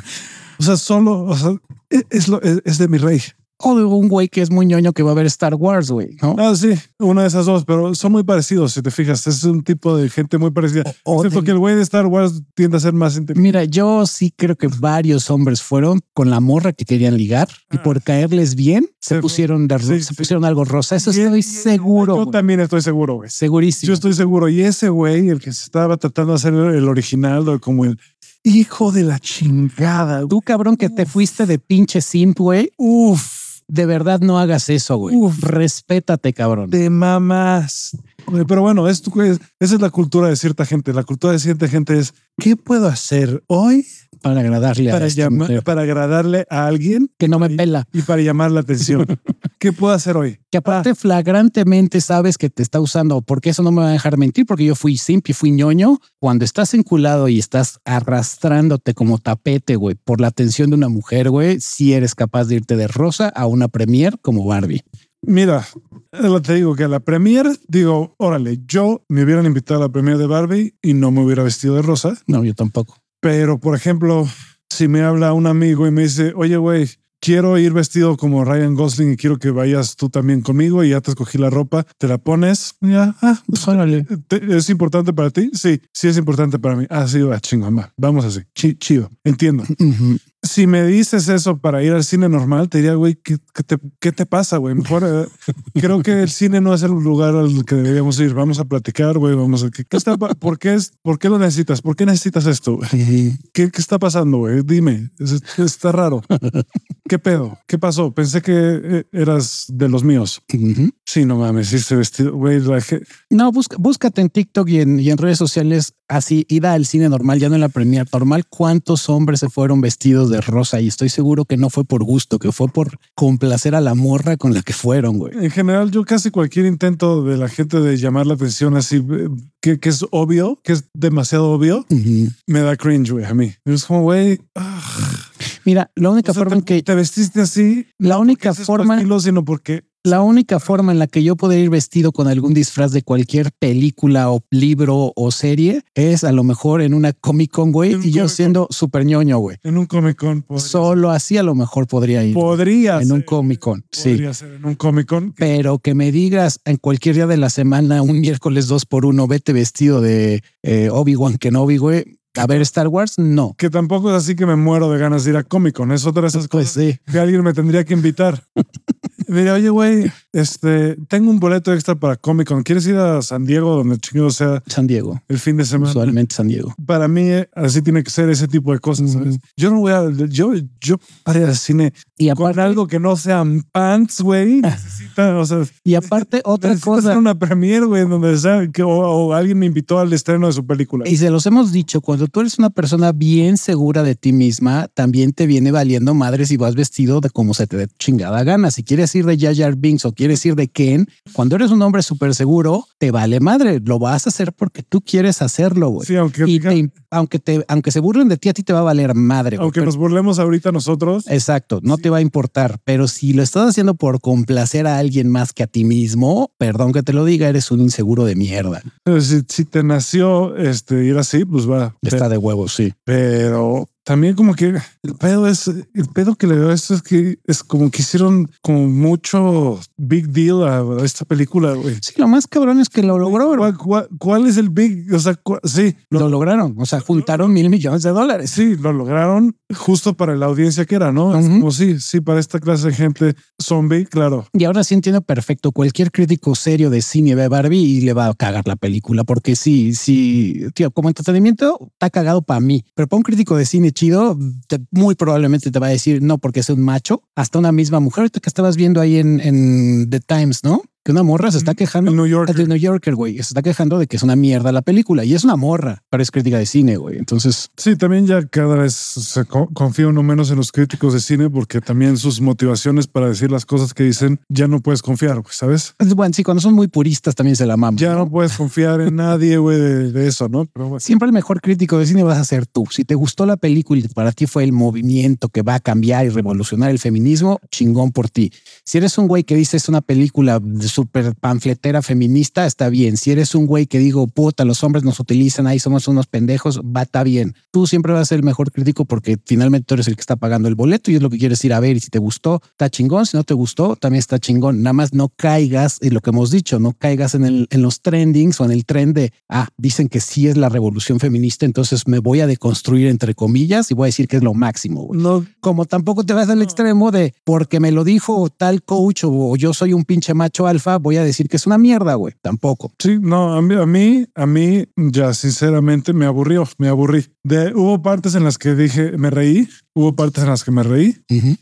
O sea, solo, o sea, es, es lo, es, es de mi rey. O de un güey que es muy ñoño que va a ver Star Wars, güey, ¿no? Ah, sí, una de esas dos, pero son muy parecidos, si te fijas. Es un tipo de gente muy parecida. O Excepto de- que el güey de Star Wars tiende a ser más inteligente. Mira, yo sí creo que varios hombres fueron con la morra que querían ligar y Ah. por caerles bien se Se- pusieron de sí, se sí. pusieron algo rosa. Eso Y- estoy y- seguro. Yo güey. también estoy seguro, güey. Segurísimo. Yo estoy seguro. Y ese güey, el que se estaba tratando de hacer el original, o como el hijo de la chingada. Tú, cabrón, que te fuiste de pinche simp, güey. Uf, De verdad no hagas eso, güey. Uf. Respétate, cabrón. de mamás. Pero bueno, esto, güey, esa es la cultura de cierta gente. La cultura de cierta gente es ¿qué puedo hacer hoy Para agradarle a para, llama- mujer para agradarle a alguien que no me y- pela. y para llamar la atención? ¿Qué puedo hacer hoy? Que aparte Ah. flagrantemente sabes que te está usando, porque eso no me va a dejar mentir, porque yo fui simp y fui ñoño. Cuando estás enculado y estás arrastrándote como tapete, güey, por la atención de una mujer, güey, si eres capaz de irte de rosa a una premier como Barbie. Mira, eh, te digo que a la premier, digo, órale, yo me hubieran invitado a la premier de Barbie y no me hubiera vestido de rosa. No, yo tampoco. Pero, por ejemplo, si me habla un amigo y me dice, oye, güey, quiero ir vestido como Ryan Gosling y quiero que vayas tú también conmigo y ya te escogí la ropa, te la pones, ya, ah, Pues. ¿te- ¿es importante para ti? Sí, sí es importante para mí. Ah, sí, va, chingón, va, vamos así, Chi- chido, entiendo. Si me dices eso para ir al cine normal, te diría, güey, ¿qué, qué te, qué te pasa, güey? Mejor eh, creo que el cine no es el lugar al que deberíamos ir. Vamos a platicar, güey, vamos a... ¿qué, qué está, ¿por, qué es, ¿Por qué lo necesitas? ¿Por qué necesitas esto? ¿Qué, qué está pasando, güey? Dime, es- está raro. ¿Qué pedo? ¿Qué pasó? Pensé que eh, eras de los míos. Ujú. Sí, no mames, este vestido, güey. la ge- No, busca, búscate en TikTok y en, y en redes sociales así, ida al cine normal, ya no en la premier normal, cuántos hombres se fueron vestidos de rosa y estoy seguro que no fue por gusto, que fue por complacer a la morra con la que fueron, güey. En general, yo casi cualquier intento de la gente de llamar la atención así, eh, que, que es obvio, que es demasiado obvio, me da cringe, güey, a mí. Es como, güey, ah, Mira, la única o sea, forma te, en que te vestiste así, la única forma estilo, sino porque La única forma en la que yo puedo ir vestido con algún disfraz de cualquier película o libro o serie es a lo mejor en una Comic Con, güey, y yo siendo súper ñoño, güey. en un Comic Con podría, Solo así a lo mejor podría ir podría en un Comic Con. Sí. podría ser en un Comic Con. Pero que me digas en cualquier día de la semana, un miércoles dos por uno, vete vestido de eh, Obi-Wan Kenobi, güey, a ver Star Wars, no. Que tampoco es así que me muero de ganas de ir a Comic Con. Es otra de esas Pues cosas sí. que alguien me tendría que invitar. Mira, oye, güey, este, tengo un boleto extra para Comic Con. ¿Quieres ir a San Diego, donde chingo sea San Diego. el fin de semana? Usualmente San Diego. Para mí, eh, así tiene que ser ese tipo de cosas. ¿sabes? Yo no voy a, yo, yo para ir al cine Y con aparte, algo que no sean pants, güey. Necesita, o sea, y aparte otra cosa. hacer una premiere, güey, donde que o, o alguien me invitó al estreno de su película. Y se los hemos dicho, cuando tú eres una persona bien segura de ti misma, también te viene valiendo madre si vas vestido de como se te dé chingada gana. Si quieres ir de Jar Jar Binks o quieres ir de Ken, cuando eres un hombre súper seguro, te vale madre. Lo vas a hacer porque tú quieres hacerlo, güey. Sí, aunque, Y te- aunque te, aunque se burlen de ti, a ti te va a valer madre. aunque Pero- nos burlemos ahorita nosotros, Exacto, no te va a importar, pero si lo estás haciendo por complacer a alguien más que a ti mismo, perdón que te lo diga, eres un inseguro de mierda. si, si te nació este, ir así, pues va. Está de huevos, sí. Pero también como que el pedo es, el pedo que le veo a esto es que es como que hicieron como mucho big deal a, a esta película, güey. Sí, lo más cabrón es que lo logró. ¿Cuál, cuál, cuál es el big? O sea, cu- sí, lo, Lo lograron, o sea, juntaron mil millones de dólares. sí, lo lograron justo para la audiencia que era, ¿no? Es Ujú. como sí, sí, para esta clase de gente zombie, claro. Y ahora sí entiendo perfecto. Cualquier crítico serio de cine ve a Barbie y le va a cagar la película, porque sí, sí, tío, como entretenimiento está cagado para mí, pero para un crítico de cine chido, te- muy probablemente te va a decir no porque es un macho. Hasta una misma mujer que estabas viendo ahí en, en The Times, ¿no? Que una morra se está quejando. En New York. de New Yorker, güey. Se está quejando de que es una mierda la película y es una morra, pero es crítica de cine, güey. Entonces, Sí, también ya cada vez se co- confía uno menos en los críticos de cine porque también sus motivaciones para decir las cosas que dicen ya no puedes confiar, güey, ¿sabes? es bueno, sí, cuando son muy puristas también se la maman. Ya no puedes confiar en nadie, güey, de, de eso, ¿no? Pero bueno. Siempre el mejor crítico de cine vas a ser tú. Si te gustó la película y para ti fue el movimiento que va a cambiar y revolucionar el feminismo, chingón por ti. Si eres un güey que dice es una película de súper panfletera feminista, está bien. Si eres un güey que digo, puta, los hombres nos utilizan, ahí somos unos pendejos, va, está bien. Tú siempre vas a ser el mejor crítico porque finalmente tú eres el que está pagando el boleto y es lo que quieres ir a ver. Y si te gustó, está chingón. Si no te gustó, también está chingón. Nada más no caigas en lo que hemos dicho, no caigas en, el, en los trendings o en el trend de, ah, dicen que sí es la revolución feminista, entonces me voy a deconstruir entre comillas y voy a decir que es lo máximo. güey. No, Como tampoco te vas al extremo de porque me lo dijo tal coach o, yo soy un pinche macho alfa, voy a decir que es una mierda, güey. Tampoco. sí, no, a mí, a mí, a mí, ya sinceramente me aburrió, me aburrí. De, hubo partes en las que dije, me reí, hubo partes en las que me reí,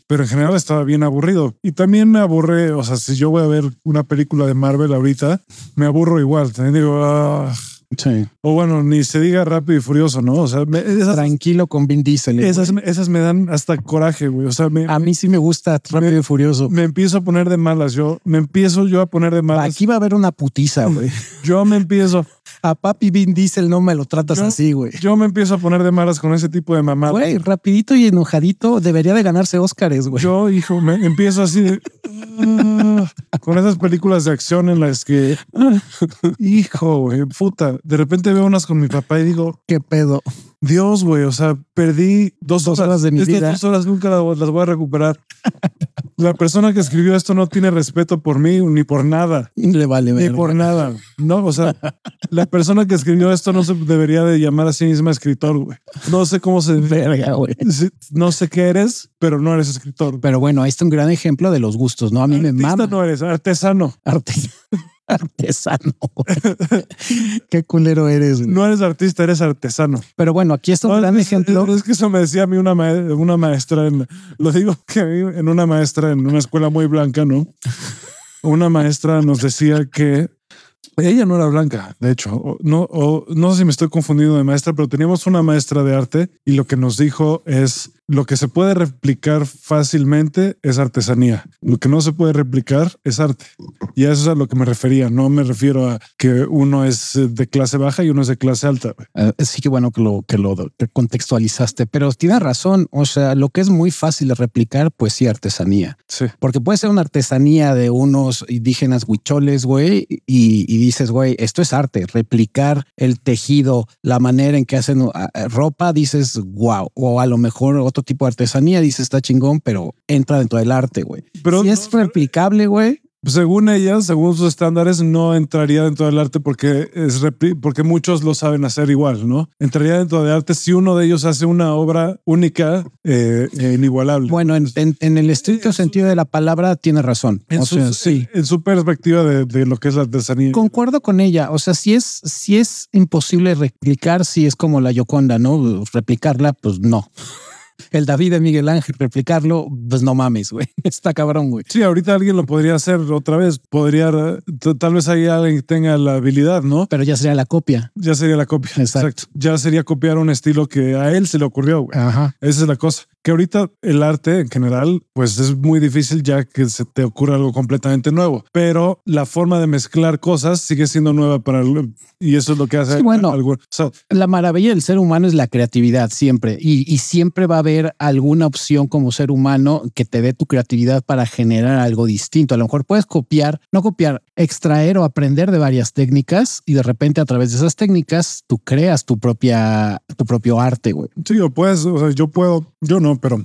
pero en general estaba bien aburrido. Y también me aburre, o sea, si yo voy a ver una película de Marvel ahorita, me aburro igual. También digo, ah, Sí. o bueno, ni se diga rápido y furioso, ¿no? O sea, me- esas, Tranquilo con Vin Diesel. eh, esas, esas me dan hasta coraje, güey. O sea, me, a mí sí me gusta Rápido y Furioso. me empiezo a poner de malas. Yo me empiezo yo a poner de malas. Aquí va a haber una putiza, güey. Yo me empiezo, A papi Vin Diesel no me lo tratas Yo- así, güey. yo me empiezo a poner de malas con ese tipo de mamadas. Güey, rapidito y enojadito debería de ganarse Óscares, güey. Yo, hijo, me empiezo así de, con esas películas de acción en las que, hijo, güey, puta. De repente veo unas con mi papá y digo, ¿Qué pedo? Dios, güey, o sea, perdí dos, Dos horas, horas de mi Estas vida. dos horas nunca las voy a recuperar. La persona que escribió esto no tiene respeto por mí ni por nada. Le vale, Ni verga. por nada. No, o sea, la persona que escribió esto no se debería de llamar a sí misma escritor, güey. No sé cómo se... Verga, güey. No sé qué eres, pero no eres escritor. Pero bueno, ahí está un gran ejemplo de los gustos, ¿no? A mí me mama. no eres, artesano. Arte- Artesano. Qué culero eres. güey. No eres artista, eres artesano. Pero bueno, aquí está un No, gran es, ejemplo. es- que eso me decía a mí una, mae- una maestra, en, lo digo que en una maestra en una escuela muy blanca, ¿no? Una maestra nos decía que ella no era blanca, de hecho, o- no, o- no sé si me estoy confundiendo de maestra, pero teníamos una maestra de arte y lo que nos dijo es lo que se puede replicar fácilmente es artesanía. Lo que no se puede replicar es arte. Y a eso es a lo que me refería. No me refiero a que uno es eh, de clase baja y uno es de clase alta. Eh, sí que bueno que lo que lo contextualizaste, pero tienes razón. O sea, lo que es muy fácil de replicar, pues sí, artesanía. Sí. Porque puede ser una artesanía de unos indígenas huicholes, güey, y, y dices, güey, esto es arte. Replicar el tejido, la manera en que hacen uh, uh, ropa, dices, wow. O a lo mejor tipo de artesanía, dices, está chingón, pero entra dentro del arte, güey. Pero si es replicable, güey, según ella, según sus estándares, no entraría dentro del arte porque es porque muchos lo saben hacer igual, ¿no? Entraría dentro del arte si uno de ellos hace una obra única, eh, e inigualable. Bueno, en, el estricto sentido de la palabra tiene razón. En, su, sí. en su perspectiva de, lo que es la artesanía. Concuerdo con ella. O sea, si es, si es imposible replicar, si es como la Yoconda, ¿no? Replicarla, pues no el David de Miguel Ángel replicarlo, pues no mames, güey. Está cabrón, güey. Sí, ahorita alguien lo podría hacer otra vez. Podría, tal vez ahí alguien tenga la habilidad, ¿no? Pero ya sería la copia. Ya sería la copia. Exacto. Ya sería copiar un estilo que a él se le ocurrió, güey. Ajá. Esa es la cosa que ahorita el arte en general, pues es muy difícil ya que se te ocurra algo completamente nuevo, pero la forma de mezclar cosas sigue siendo nueva para el, y eso es lo que hace. bueno, la maravilla del ser humano es la creatividad siempre y, y, siempre va a haber alguna opción como ser humano que te dé tu creatividad para generar algo distinto. A lo mejor puedes copiar, no copiar, extraer o aprender de varias técnicas y de repente a través de esas técnicas tú creas tu propia, tu propio arte, güey. Sí, o puedes, o sea, yo puedo, yo no, pero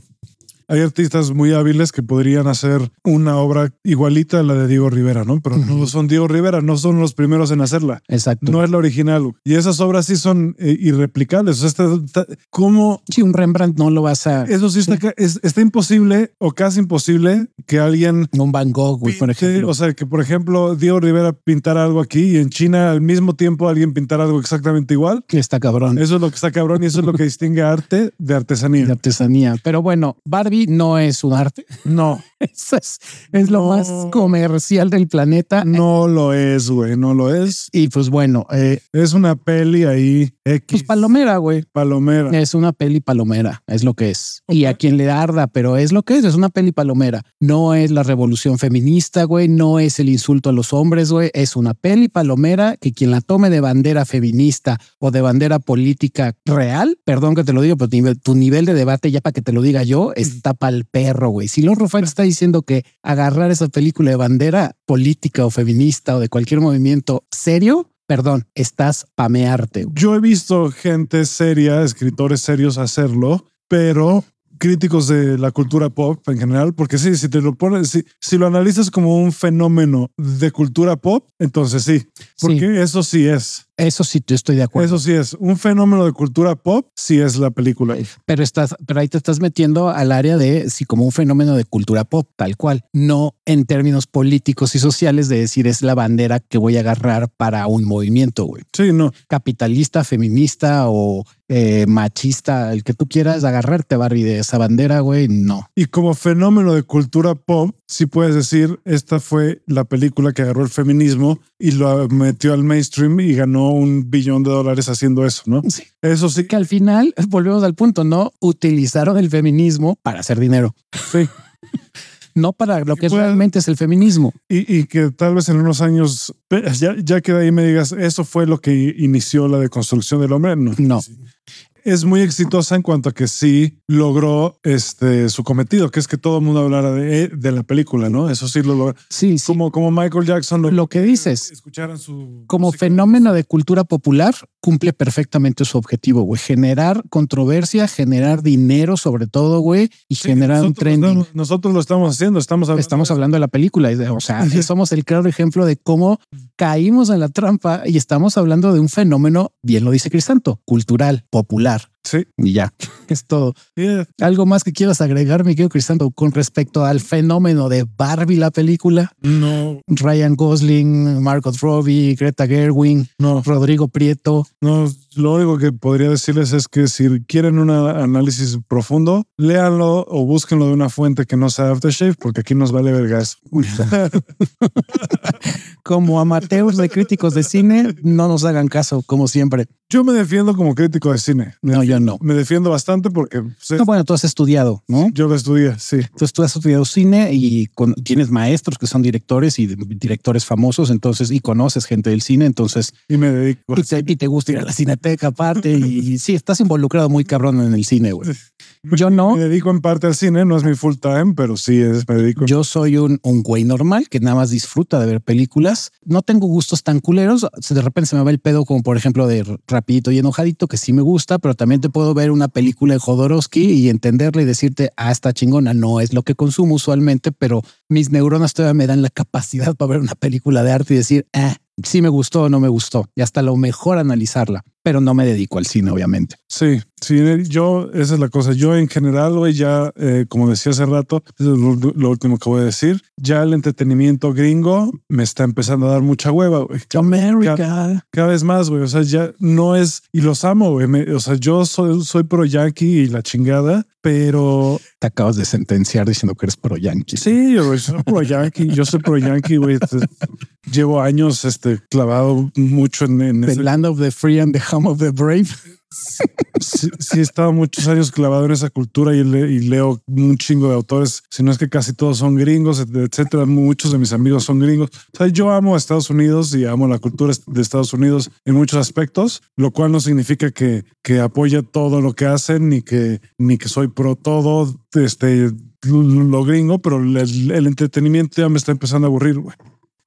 hay artistas muy hábiles que podrían hacer una obra igualita a la de Diego Rivera, ¿no? Pero no son Diego Rivera, no son los primeros en hacerla. Exacto. No es la original. Y esas obras sí son eh, irreplicables. O sea, está, ¿cómo? Si un Rembrandt no lo vas a... Eso sí, Está, está, imposible o casi imposible que alguien... Un Van Gogh, por ejemplo. O sea, que por ejemplo Diego Rivera pintara algo aquí y en China al mismo tiempo alguien pintara algo exactamente igual. Que está cabrón. Eso es lo que está cabrón y eso es lo que distingue arte de artesanía. De artesanía. Pero bueno, Barbie no es un arte. No. Eso es, es lo más comercial del planeta. No lo es, güey, no lo es. Y pues bueno, eh, es una peli ahí X. Pues palomera, güey. Palomera. Es una peli palomera, es lo que es. Y a quien le arda, pero es lo que es, es una peli palomera. No es la revolución feminista, güey, no es el insulto a los hombres, güey, es una peli palomera que quien la tome de bandera feminista o de bandera política real, perdón que te lo digo, pero tu nivel de debate ya para que te lo diga yo, está pa'l perro, güey. Si Lord Rufai está diciendo que agarrar esa película de bandera política o feminista o de cualquier movimiento serio, perdón, estás pamearte. Yo he visto gente seria, escritores serios hacerlo, pero críticos de la cultura pop en general, porque sí, si te lo pones, si, si lo analizas como un fenómeno de cultura pop, entonces sí, porque eso sí es. Eso sí, yo estoy de acuerdo. Eso sí es un fenómeno de cultura pop, sí es la película. Pero estás, pero ahí te estás metiendo al área de sí como un fenómeno de cultura pop, tal cual, no en términos políticos y sociales de decir es la bandera que voy a agarrar para un movimiento, güey. Sí, no. Capitalista, feminista o eh, machista, el que tú quieras agarrarte, Barbie, de esa bandera, güey, no. Y como fenómeno de cultura pop, sí puedes decir, esta fue la película que agarró el feminismo y lo metió al mainstream y ganó un billón de dólares haciendo eso, ¿no? Sí. Eso sí. Que al final, volvemos al punto, ¿no? Utilizaron el feminismo para hacer dinero. Sí. no para lo que realmente es el feminismo. Y, que tal vez en unos años, ya, ya que de ahí me digas, eso fue lo que inició la deconstrucción del hombre. No. no es muy exitosa en cuanto a que sí logró este su cometido, que es que todo el mundo hablara de, de la película, ¿no? Eso sí lo logró. Sí, Como, como Michael Jackson. Lo, que dices. Escucharan su. Como fenómeno de cultura popular, cumple perfectamente su objetivo, güey. Generar controversia, generar dinero, sobre todo, güey, y generar un trending. nosotros lo estamos haciendo. Estamos hablando, estamos hablando de la película. O sea, somos el claro ejemplo de cómo caímos en la trampa y estamos hablando de un fenómeno, bien lo dice Crisanto, cultural, popular Sí. Y ya, es todo. ¿Algo más que quieras agregar, mi querido Crisanto, con respecto al fenómeno de Barbie, la película? No. Ryan Gosling, Margot Robbie, Greta Gerwin, no. Rodrigo Prieto. No, lo único que podría decirles es que si quieren un análisis profundo, léanlo o búsquenlo de una fuente que no sea Aftershave, porque aquí nos vale verga eso. como amateurs de críticos de cine, no nos hagan caso, como siempre. Yo me defiendo como crítico de cine. no, yo no. Me defiendo bastante porque... no, bueno, tú has estudiado, ¿no? Yo lo estudié, sí. Entonces tú has estudiado cine y tienes maestros que son directores y directores famosos, entonces, y conoces gente del cine, entonces... Y me dedico. Y te, gusta ir a la cineteca aparte y, y sí, estás involucrado muy cabrón en el cine, güey. Yo no. Me dedico en parte al cine, no es mi full time, pero sí es, me dedico. Yo soy un, un güey normal que nada más disfruta de ver películas. No tengo gustos tan culeros. De repente se me va el pedo, como por ejemplo de Rapidito y Enojadito, que sí me gusta, pero también perfectamente puedo ver una película de Jodorowsky y entenderla y decirte, ah, está chingona. No es lo que consumo usualmente, pero mis neuronas todavía me dan la capacidad para ver una película de arte y decir, ah, sí me gustó o no me gustó. Y hasta lo mejor analizarla pero no me dedico al cine, obviamente. Sí, sí, yo, esa es la cosa. Yo en general, güey, ya, eh, como decía hace rato, es lo, último que voy a decir, ya el entretenimiento gringo me está empezando a dar mucha hueva, güey. América. Cada, vez más, güey. O sea, ya no es, y los amo, güey. o sea, yo soy, soy pro yankee y la chingada, pero... Te acabas de sentenciar diciendo que eres pro yankee. Sí, yo soy pro yankee. Yo soy pro yankee, güey. Llevo años este, clavado mucho en... en the land of the free and the home of the brave. Sí, he estado muchos años clavado en esa cultura y, leo un chingo de autores, si no es que casi todos son gringos, etcétera. Muchos de mis amigos son gringos. O sea, yo amo a Estados Unidos y amo la cultura de Estados Unidos en muchos aspectos, lo cual no significa que, que apoye todo lo que hacen ni que, ni que soy pro todo este, lo gringo, pero el entretenimiento ya me está empezando a aburrir, güey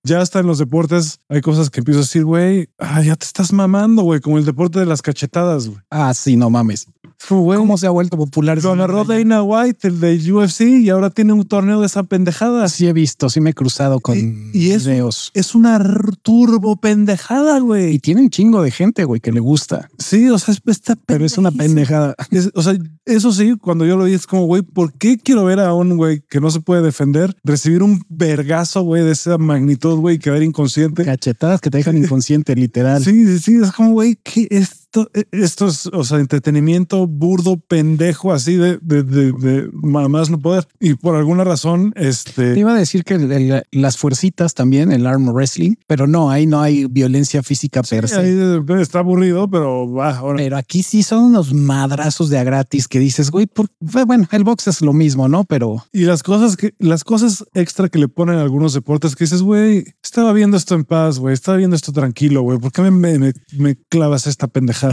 ya hasta en los deportes hay cosas que empiezo a decir, güey, ah, ya te estás mamando, güey, como el deporte de las cachetadas, güey. Ah, sí, no mames. ¿Cómo se ha vuelto popular? Lo agarró Dana White, el de UFC, y ahora tiene un torneo de esa pendejada. Sí he visto, sí me he cruzado con y, es, Es una turbo pendejada, güey. Y tiene un chingo de gente, güey, que le gusta. Sí, o sea, está Pero es una pendejada. o sea, eso sí, cuando yo lo vi es como, güey, ¿por qué quiero ver a un güey que no se puede defender recibir un vergazo, güey, de esa magnitud, güey, quedar inconsciente? Cachetadas que te dejan inconsciente, literal. Sí, sí, sí, es como, güey, ¿qué es esto, es, o sea, entretenimiento burdo, pendejo, así de, de, de, más no poder. Y por alguna razón, este. Te iba a decir que las fuercitas también, el arm wrestling, pero no, ahí no hay violencia física per se. está aburrido, pero va. Pero aquí sí son unos madrazos de a gratis que dices, güey, bueno, el box es lo mismo, ¿no? Pero. Y las cosas que, las cosas extra que le ponen a algunos deportes que dices, güey, estaba viendo esto en paz, güey, estaba viendo esto tranquilo, güey, ¿por qué me, me, me clavas esta pendejada?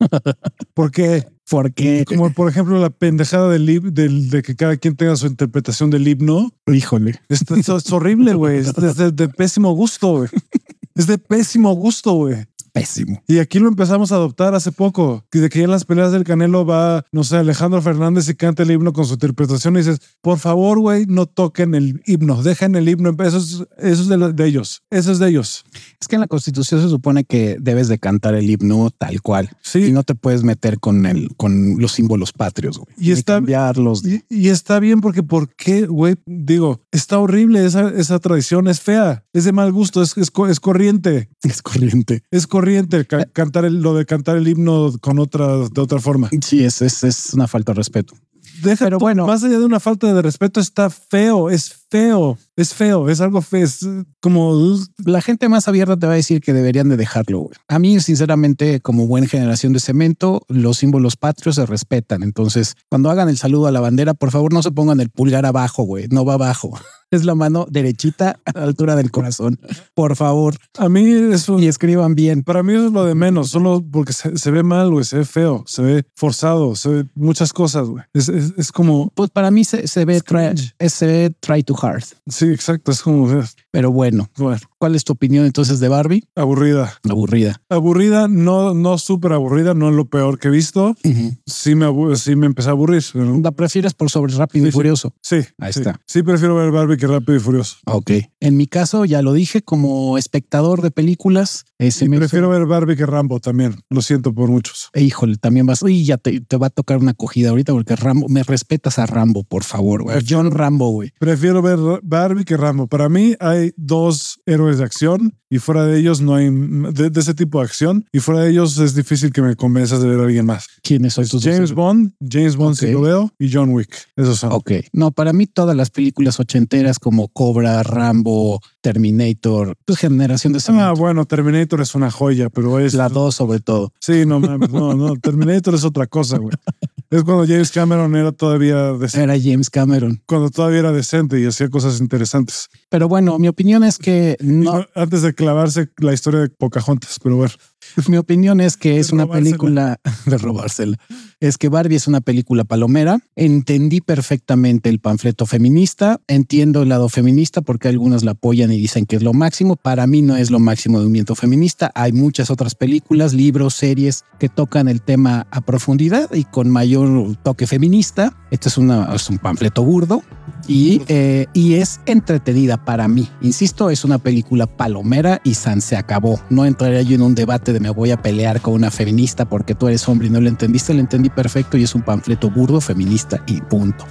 ¿Por qué? Porque, como por ejemplo, la pendejada del, del, de que cada quien tenga su interpretación del himno. Híjole. Esto, es horrible, güey. Es, de, de, pésimo gusto, güey. Es de pésimo gusto, güey pésimo. Y aquí lo empezamos a adoptar hace poco, de que en las peleas del Canelo va, no sé, Alejandro Fernández y canta el himno con su interpretación y dices, por favor, güey, no toquen el himno, dejen el himno, eso es, eso es de, ellos, eso es de ellos. Es que en la Constitución se supone que debes de cantar el himno tal cual. Sí. Y no te puedes meter con el, con los símbolos patrios, güey. Y está, cambiarlos. Y, está bien porque, ¿por qué, güey? Digo, está horrible esa, esa tradición, es fea, es de mal gusto, es, es, es corriente. Es corriente. Es corriente corriente eh. cantar el, lo de cantar el himno con otra, de otra forma. Sí, es, es, es una falta de respeto. Pero bueno, más allá de una falta de respeto, está feo, es feo, es feo, es algo feo, es como... La gente más abierta te va a decir que deberían de dejarlo. A mí, sinceramente, como buena generación de cemento, los símbolos patrios se respetan. Entonces, cuando hagan el saludo a la bandera, por favor no se pongan el pulgar abajo, güey, no va abajo es la mano derechita a la altura del corazón. Por favor. A mí eso. Y escriban bien. Para mí eso es lo de menos, solo porque se, ve mal, güey, se ve feo, se ve forzado, se ve muchas cosas, güey. Es, como. Pues para mí se, ve, try, se ve try too hard. Sí, exacto. Es como. Pero bueno, bueno. ¿Cuál es tu opinión entonces de Barbie? Aburrida. Aburrida. Aburrida, no, no súper aburrida, no es lo peor que he visto. Sí me sí me empecé a aburrir. ¿La prefieres por sobre Rápido y Furioso? Sí. Ahí está. Sí, prefiero ver Barbie que Rápido y Furioso. Ok. En mi caso, ya lo dije, como espectador de películas, ese me prefiero ver Barbie que Rambo también. Lo siento por muchos. E, híjole, también vas. Uy, ya te, va a tocar una acogida ahorita porque Rambo, me respetas a Rambo, por favor. Güey. John Rambo, güey. Prefiero ver Barbie que Rambo. Para mí hay dos héroes de acción y fuera de ellos no hay de, ese tipo de acción y fuera de ellos es difícil que me convenzas de ver a alguien más. ¿Quiénes son tus James Bond, James Bond okay. lo veo y John Wick. Esos son. Ok. No, para mí todas las películas ochenteras como Cobra, Rambo, Terminator, pues generación de Ah, bueno, Terminator es una joya, pero es la dos sobre todo. Sí, no no, no, Terminator es otra cosa, güey. Es cuando James Cameron era todavía decente. Era James Cameron. Cuando todavía era decente y hacía cosas interesantes. Pero bueno, mi opinión es que no. Antes de clavarse la historia de Pocahontas, pero bueno. Mi opinión es que es una película de robársela. Es que Barbie es una película palomera. Entendí perfectamente el panfleto feminista. Entiendo el lado feminista porque algunas la apoyan y dicen que es lo máximo. Para mí no es lo máximo de movimiento feminista. Hay muchas otras películas, libros, series que tocan el tema a profundidad y con mayor toque feminista. Este es un panfleto burdo y, eh, y es entretenida para mí. Insisto, es una película palomera y San se acabó. No entraría yo en un debate de me voy a pelear con una feminista porque tú eres hombre y no lo entendiste. Lo entendí perfecto y es un panfleto burdo feminista y punto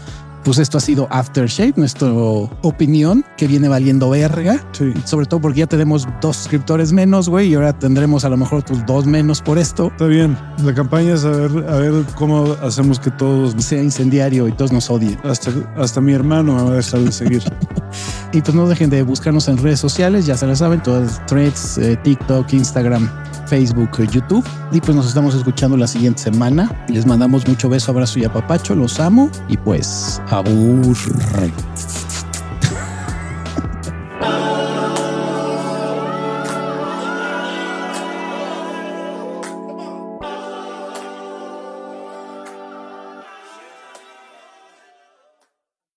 pues esto ha sido Aftershave, nuestra opinión que viene valiendo verga. Sí. Sobre todo porque ya tenemos dos suscriptores menos, güey, y ahora tendremos a lo mejor tus dos menos por esto. Está bien. La campaña es a ver, a ver cómo hacemos que todos sea incendiario y todos nos odien. Hasta, hasta mi hermano me va a dejar de seguir. y pues no dejen de buscarnos en redes sociales, ya se lo saben, todas threads, eh, TikTok, Instagram, Facebook, eh, YouTube. Y pues nos estamos escuchando la siguiente semana. Les mandamos mucho beso, abrazo y apapacho. Los amo. Y pues, abur.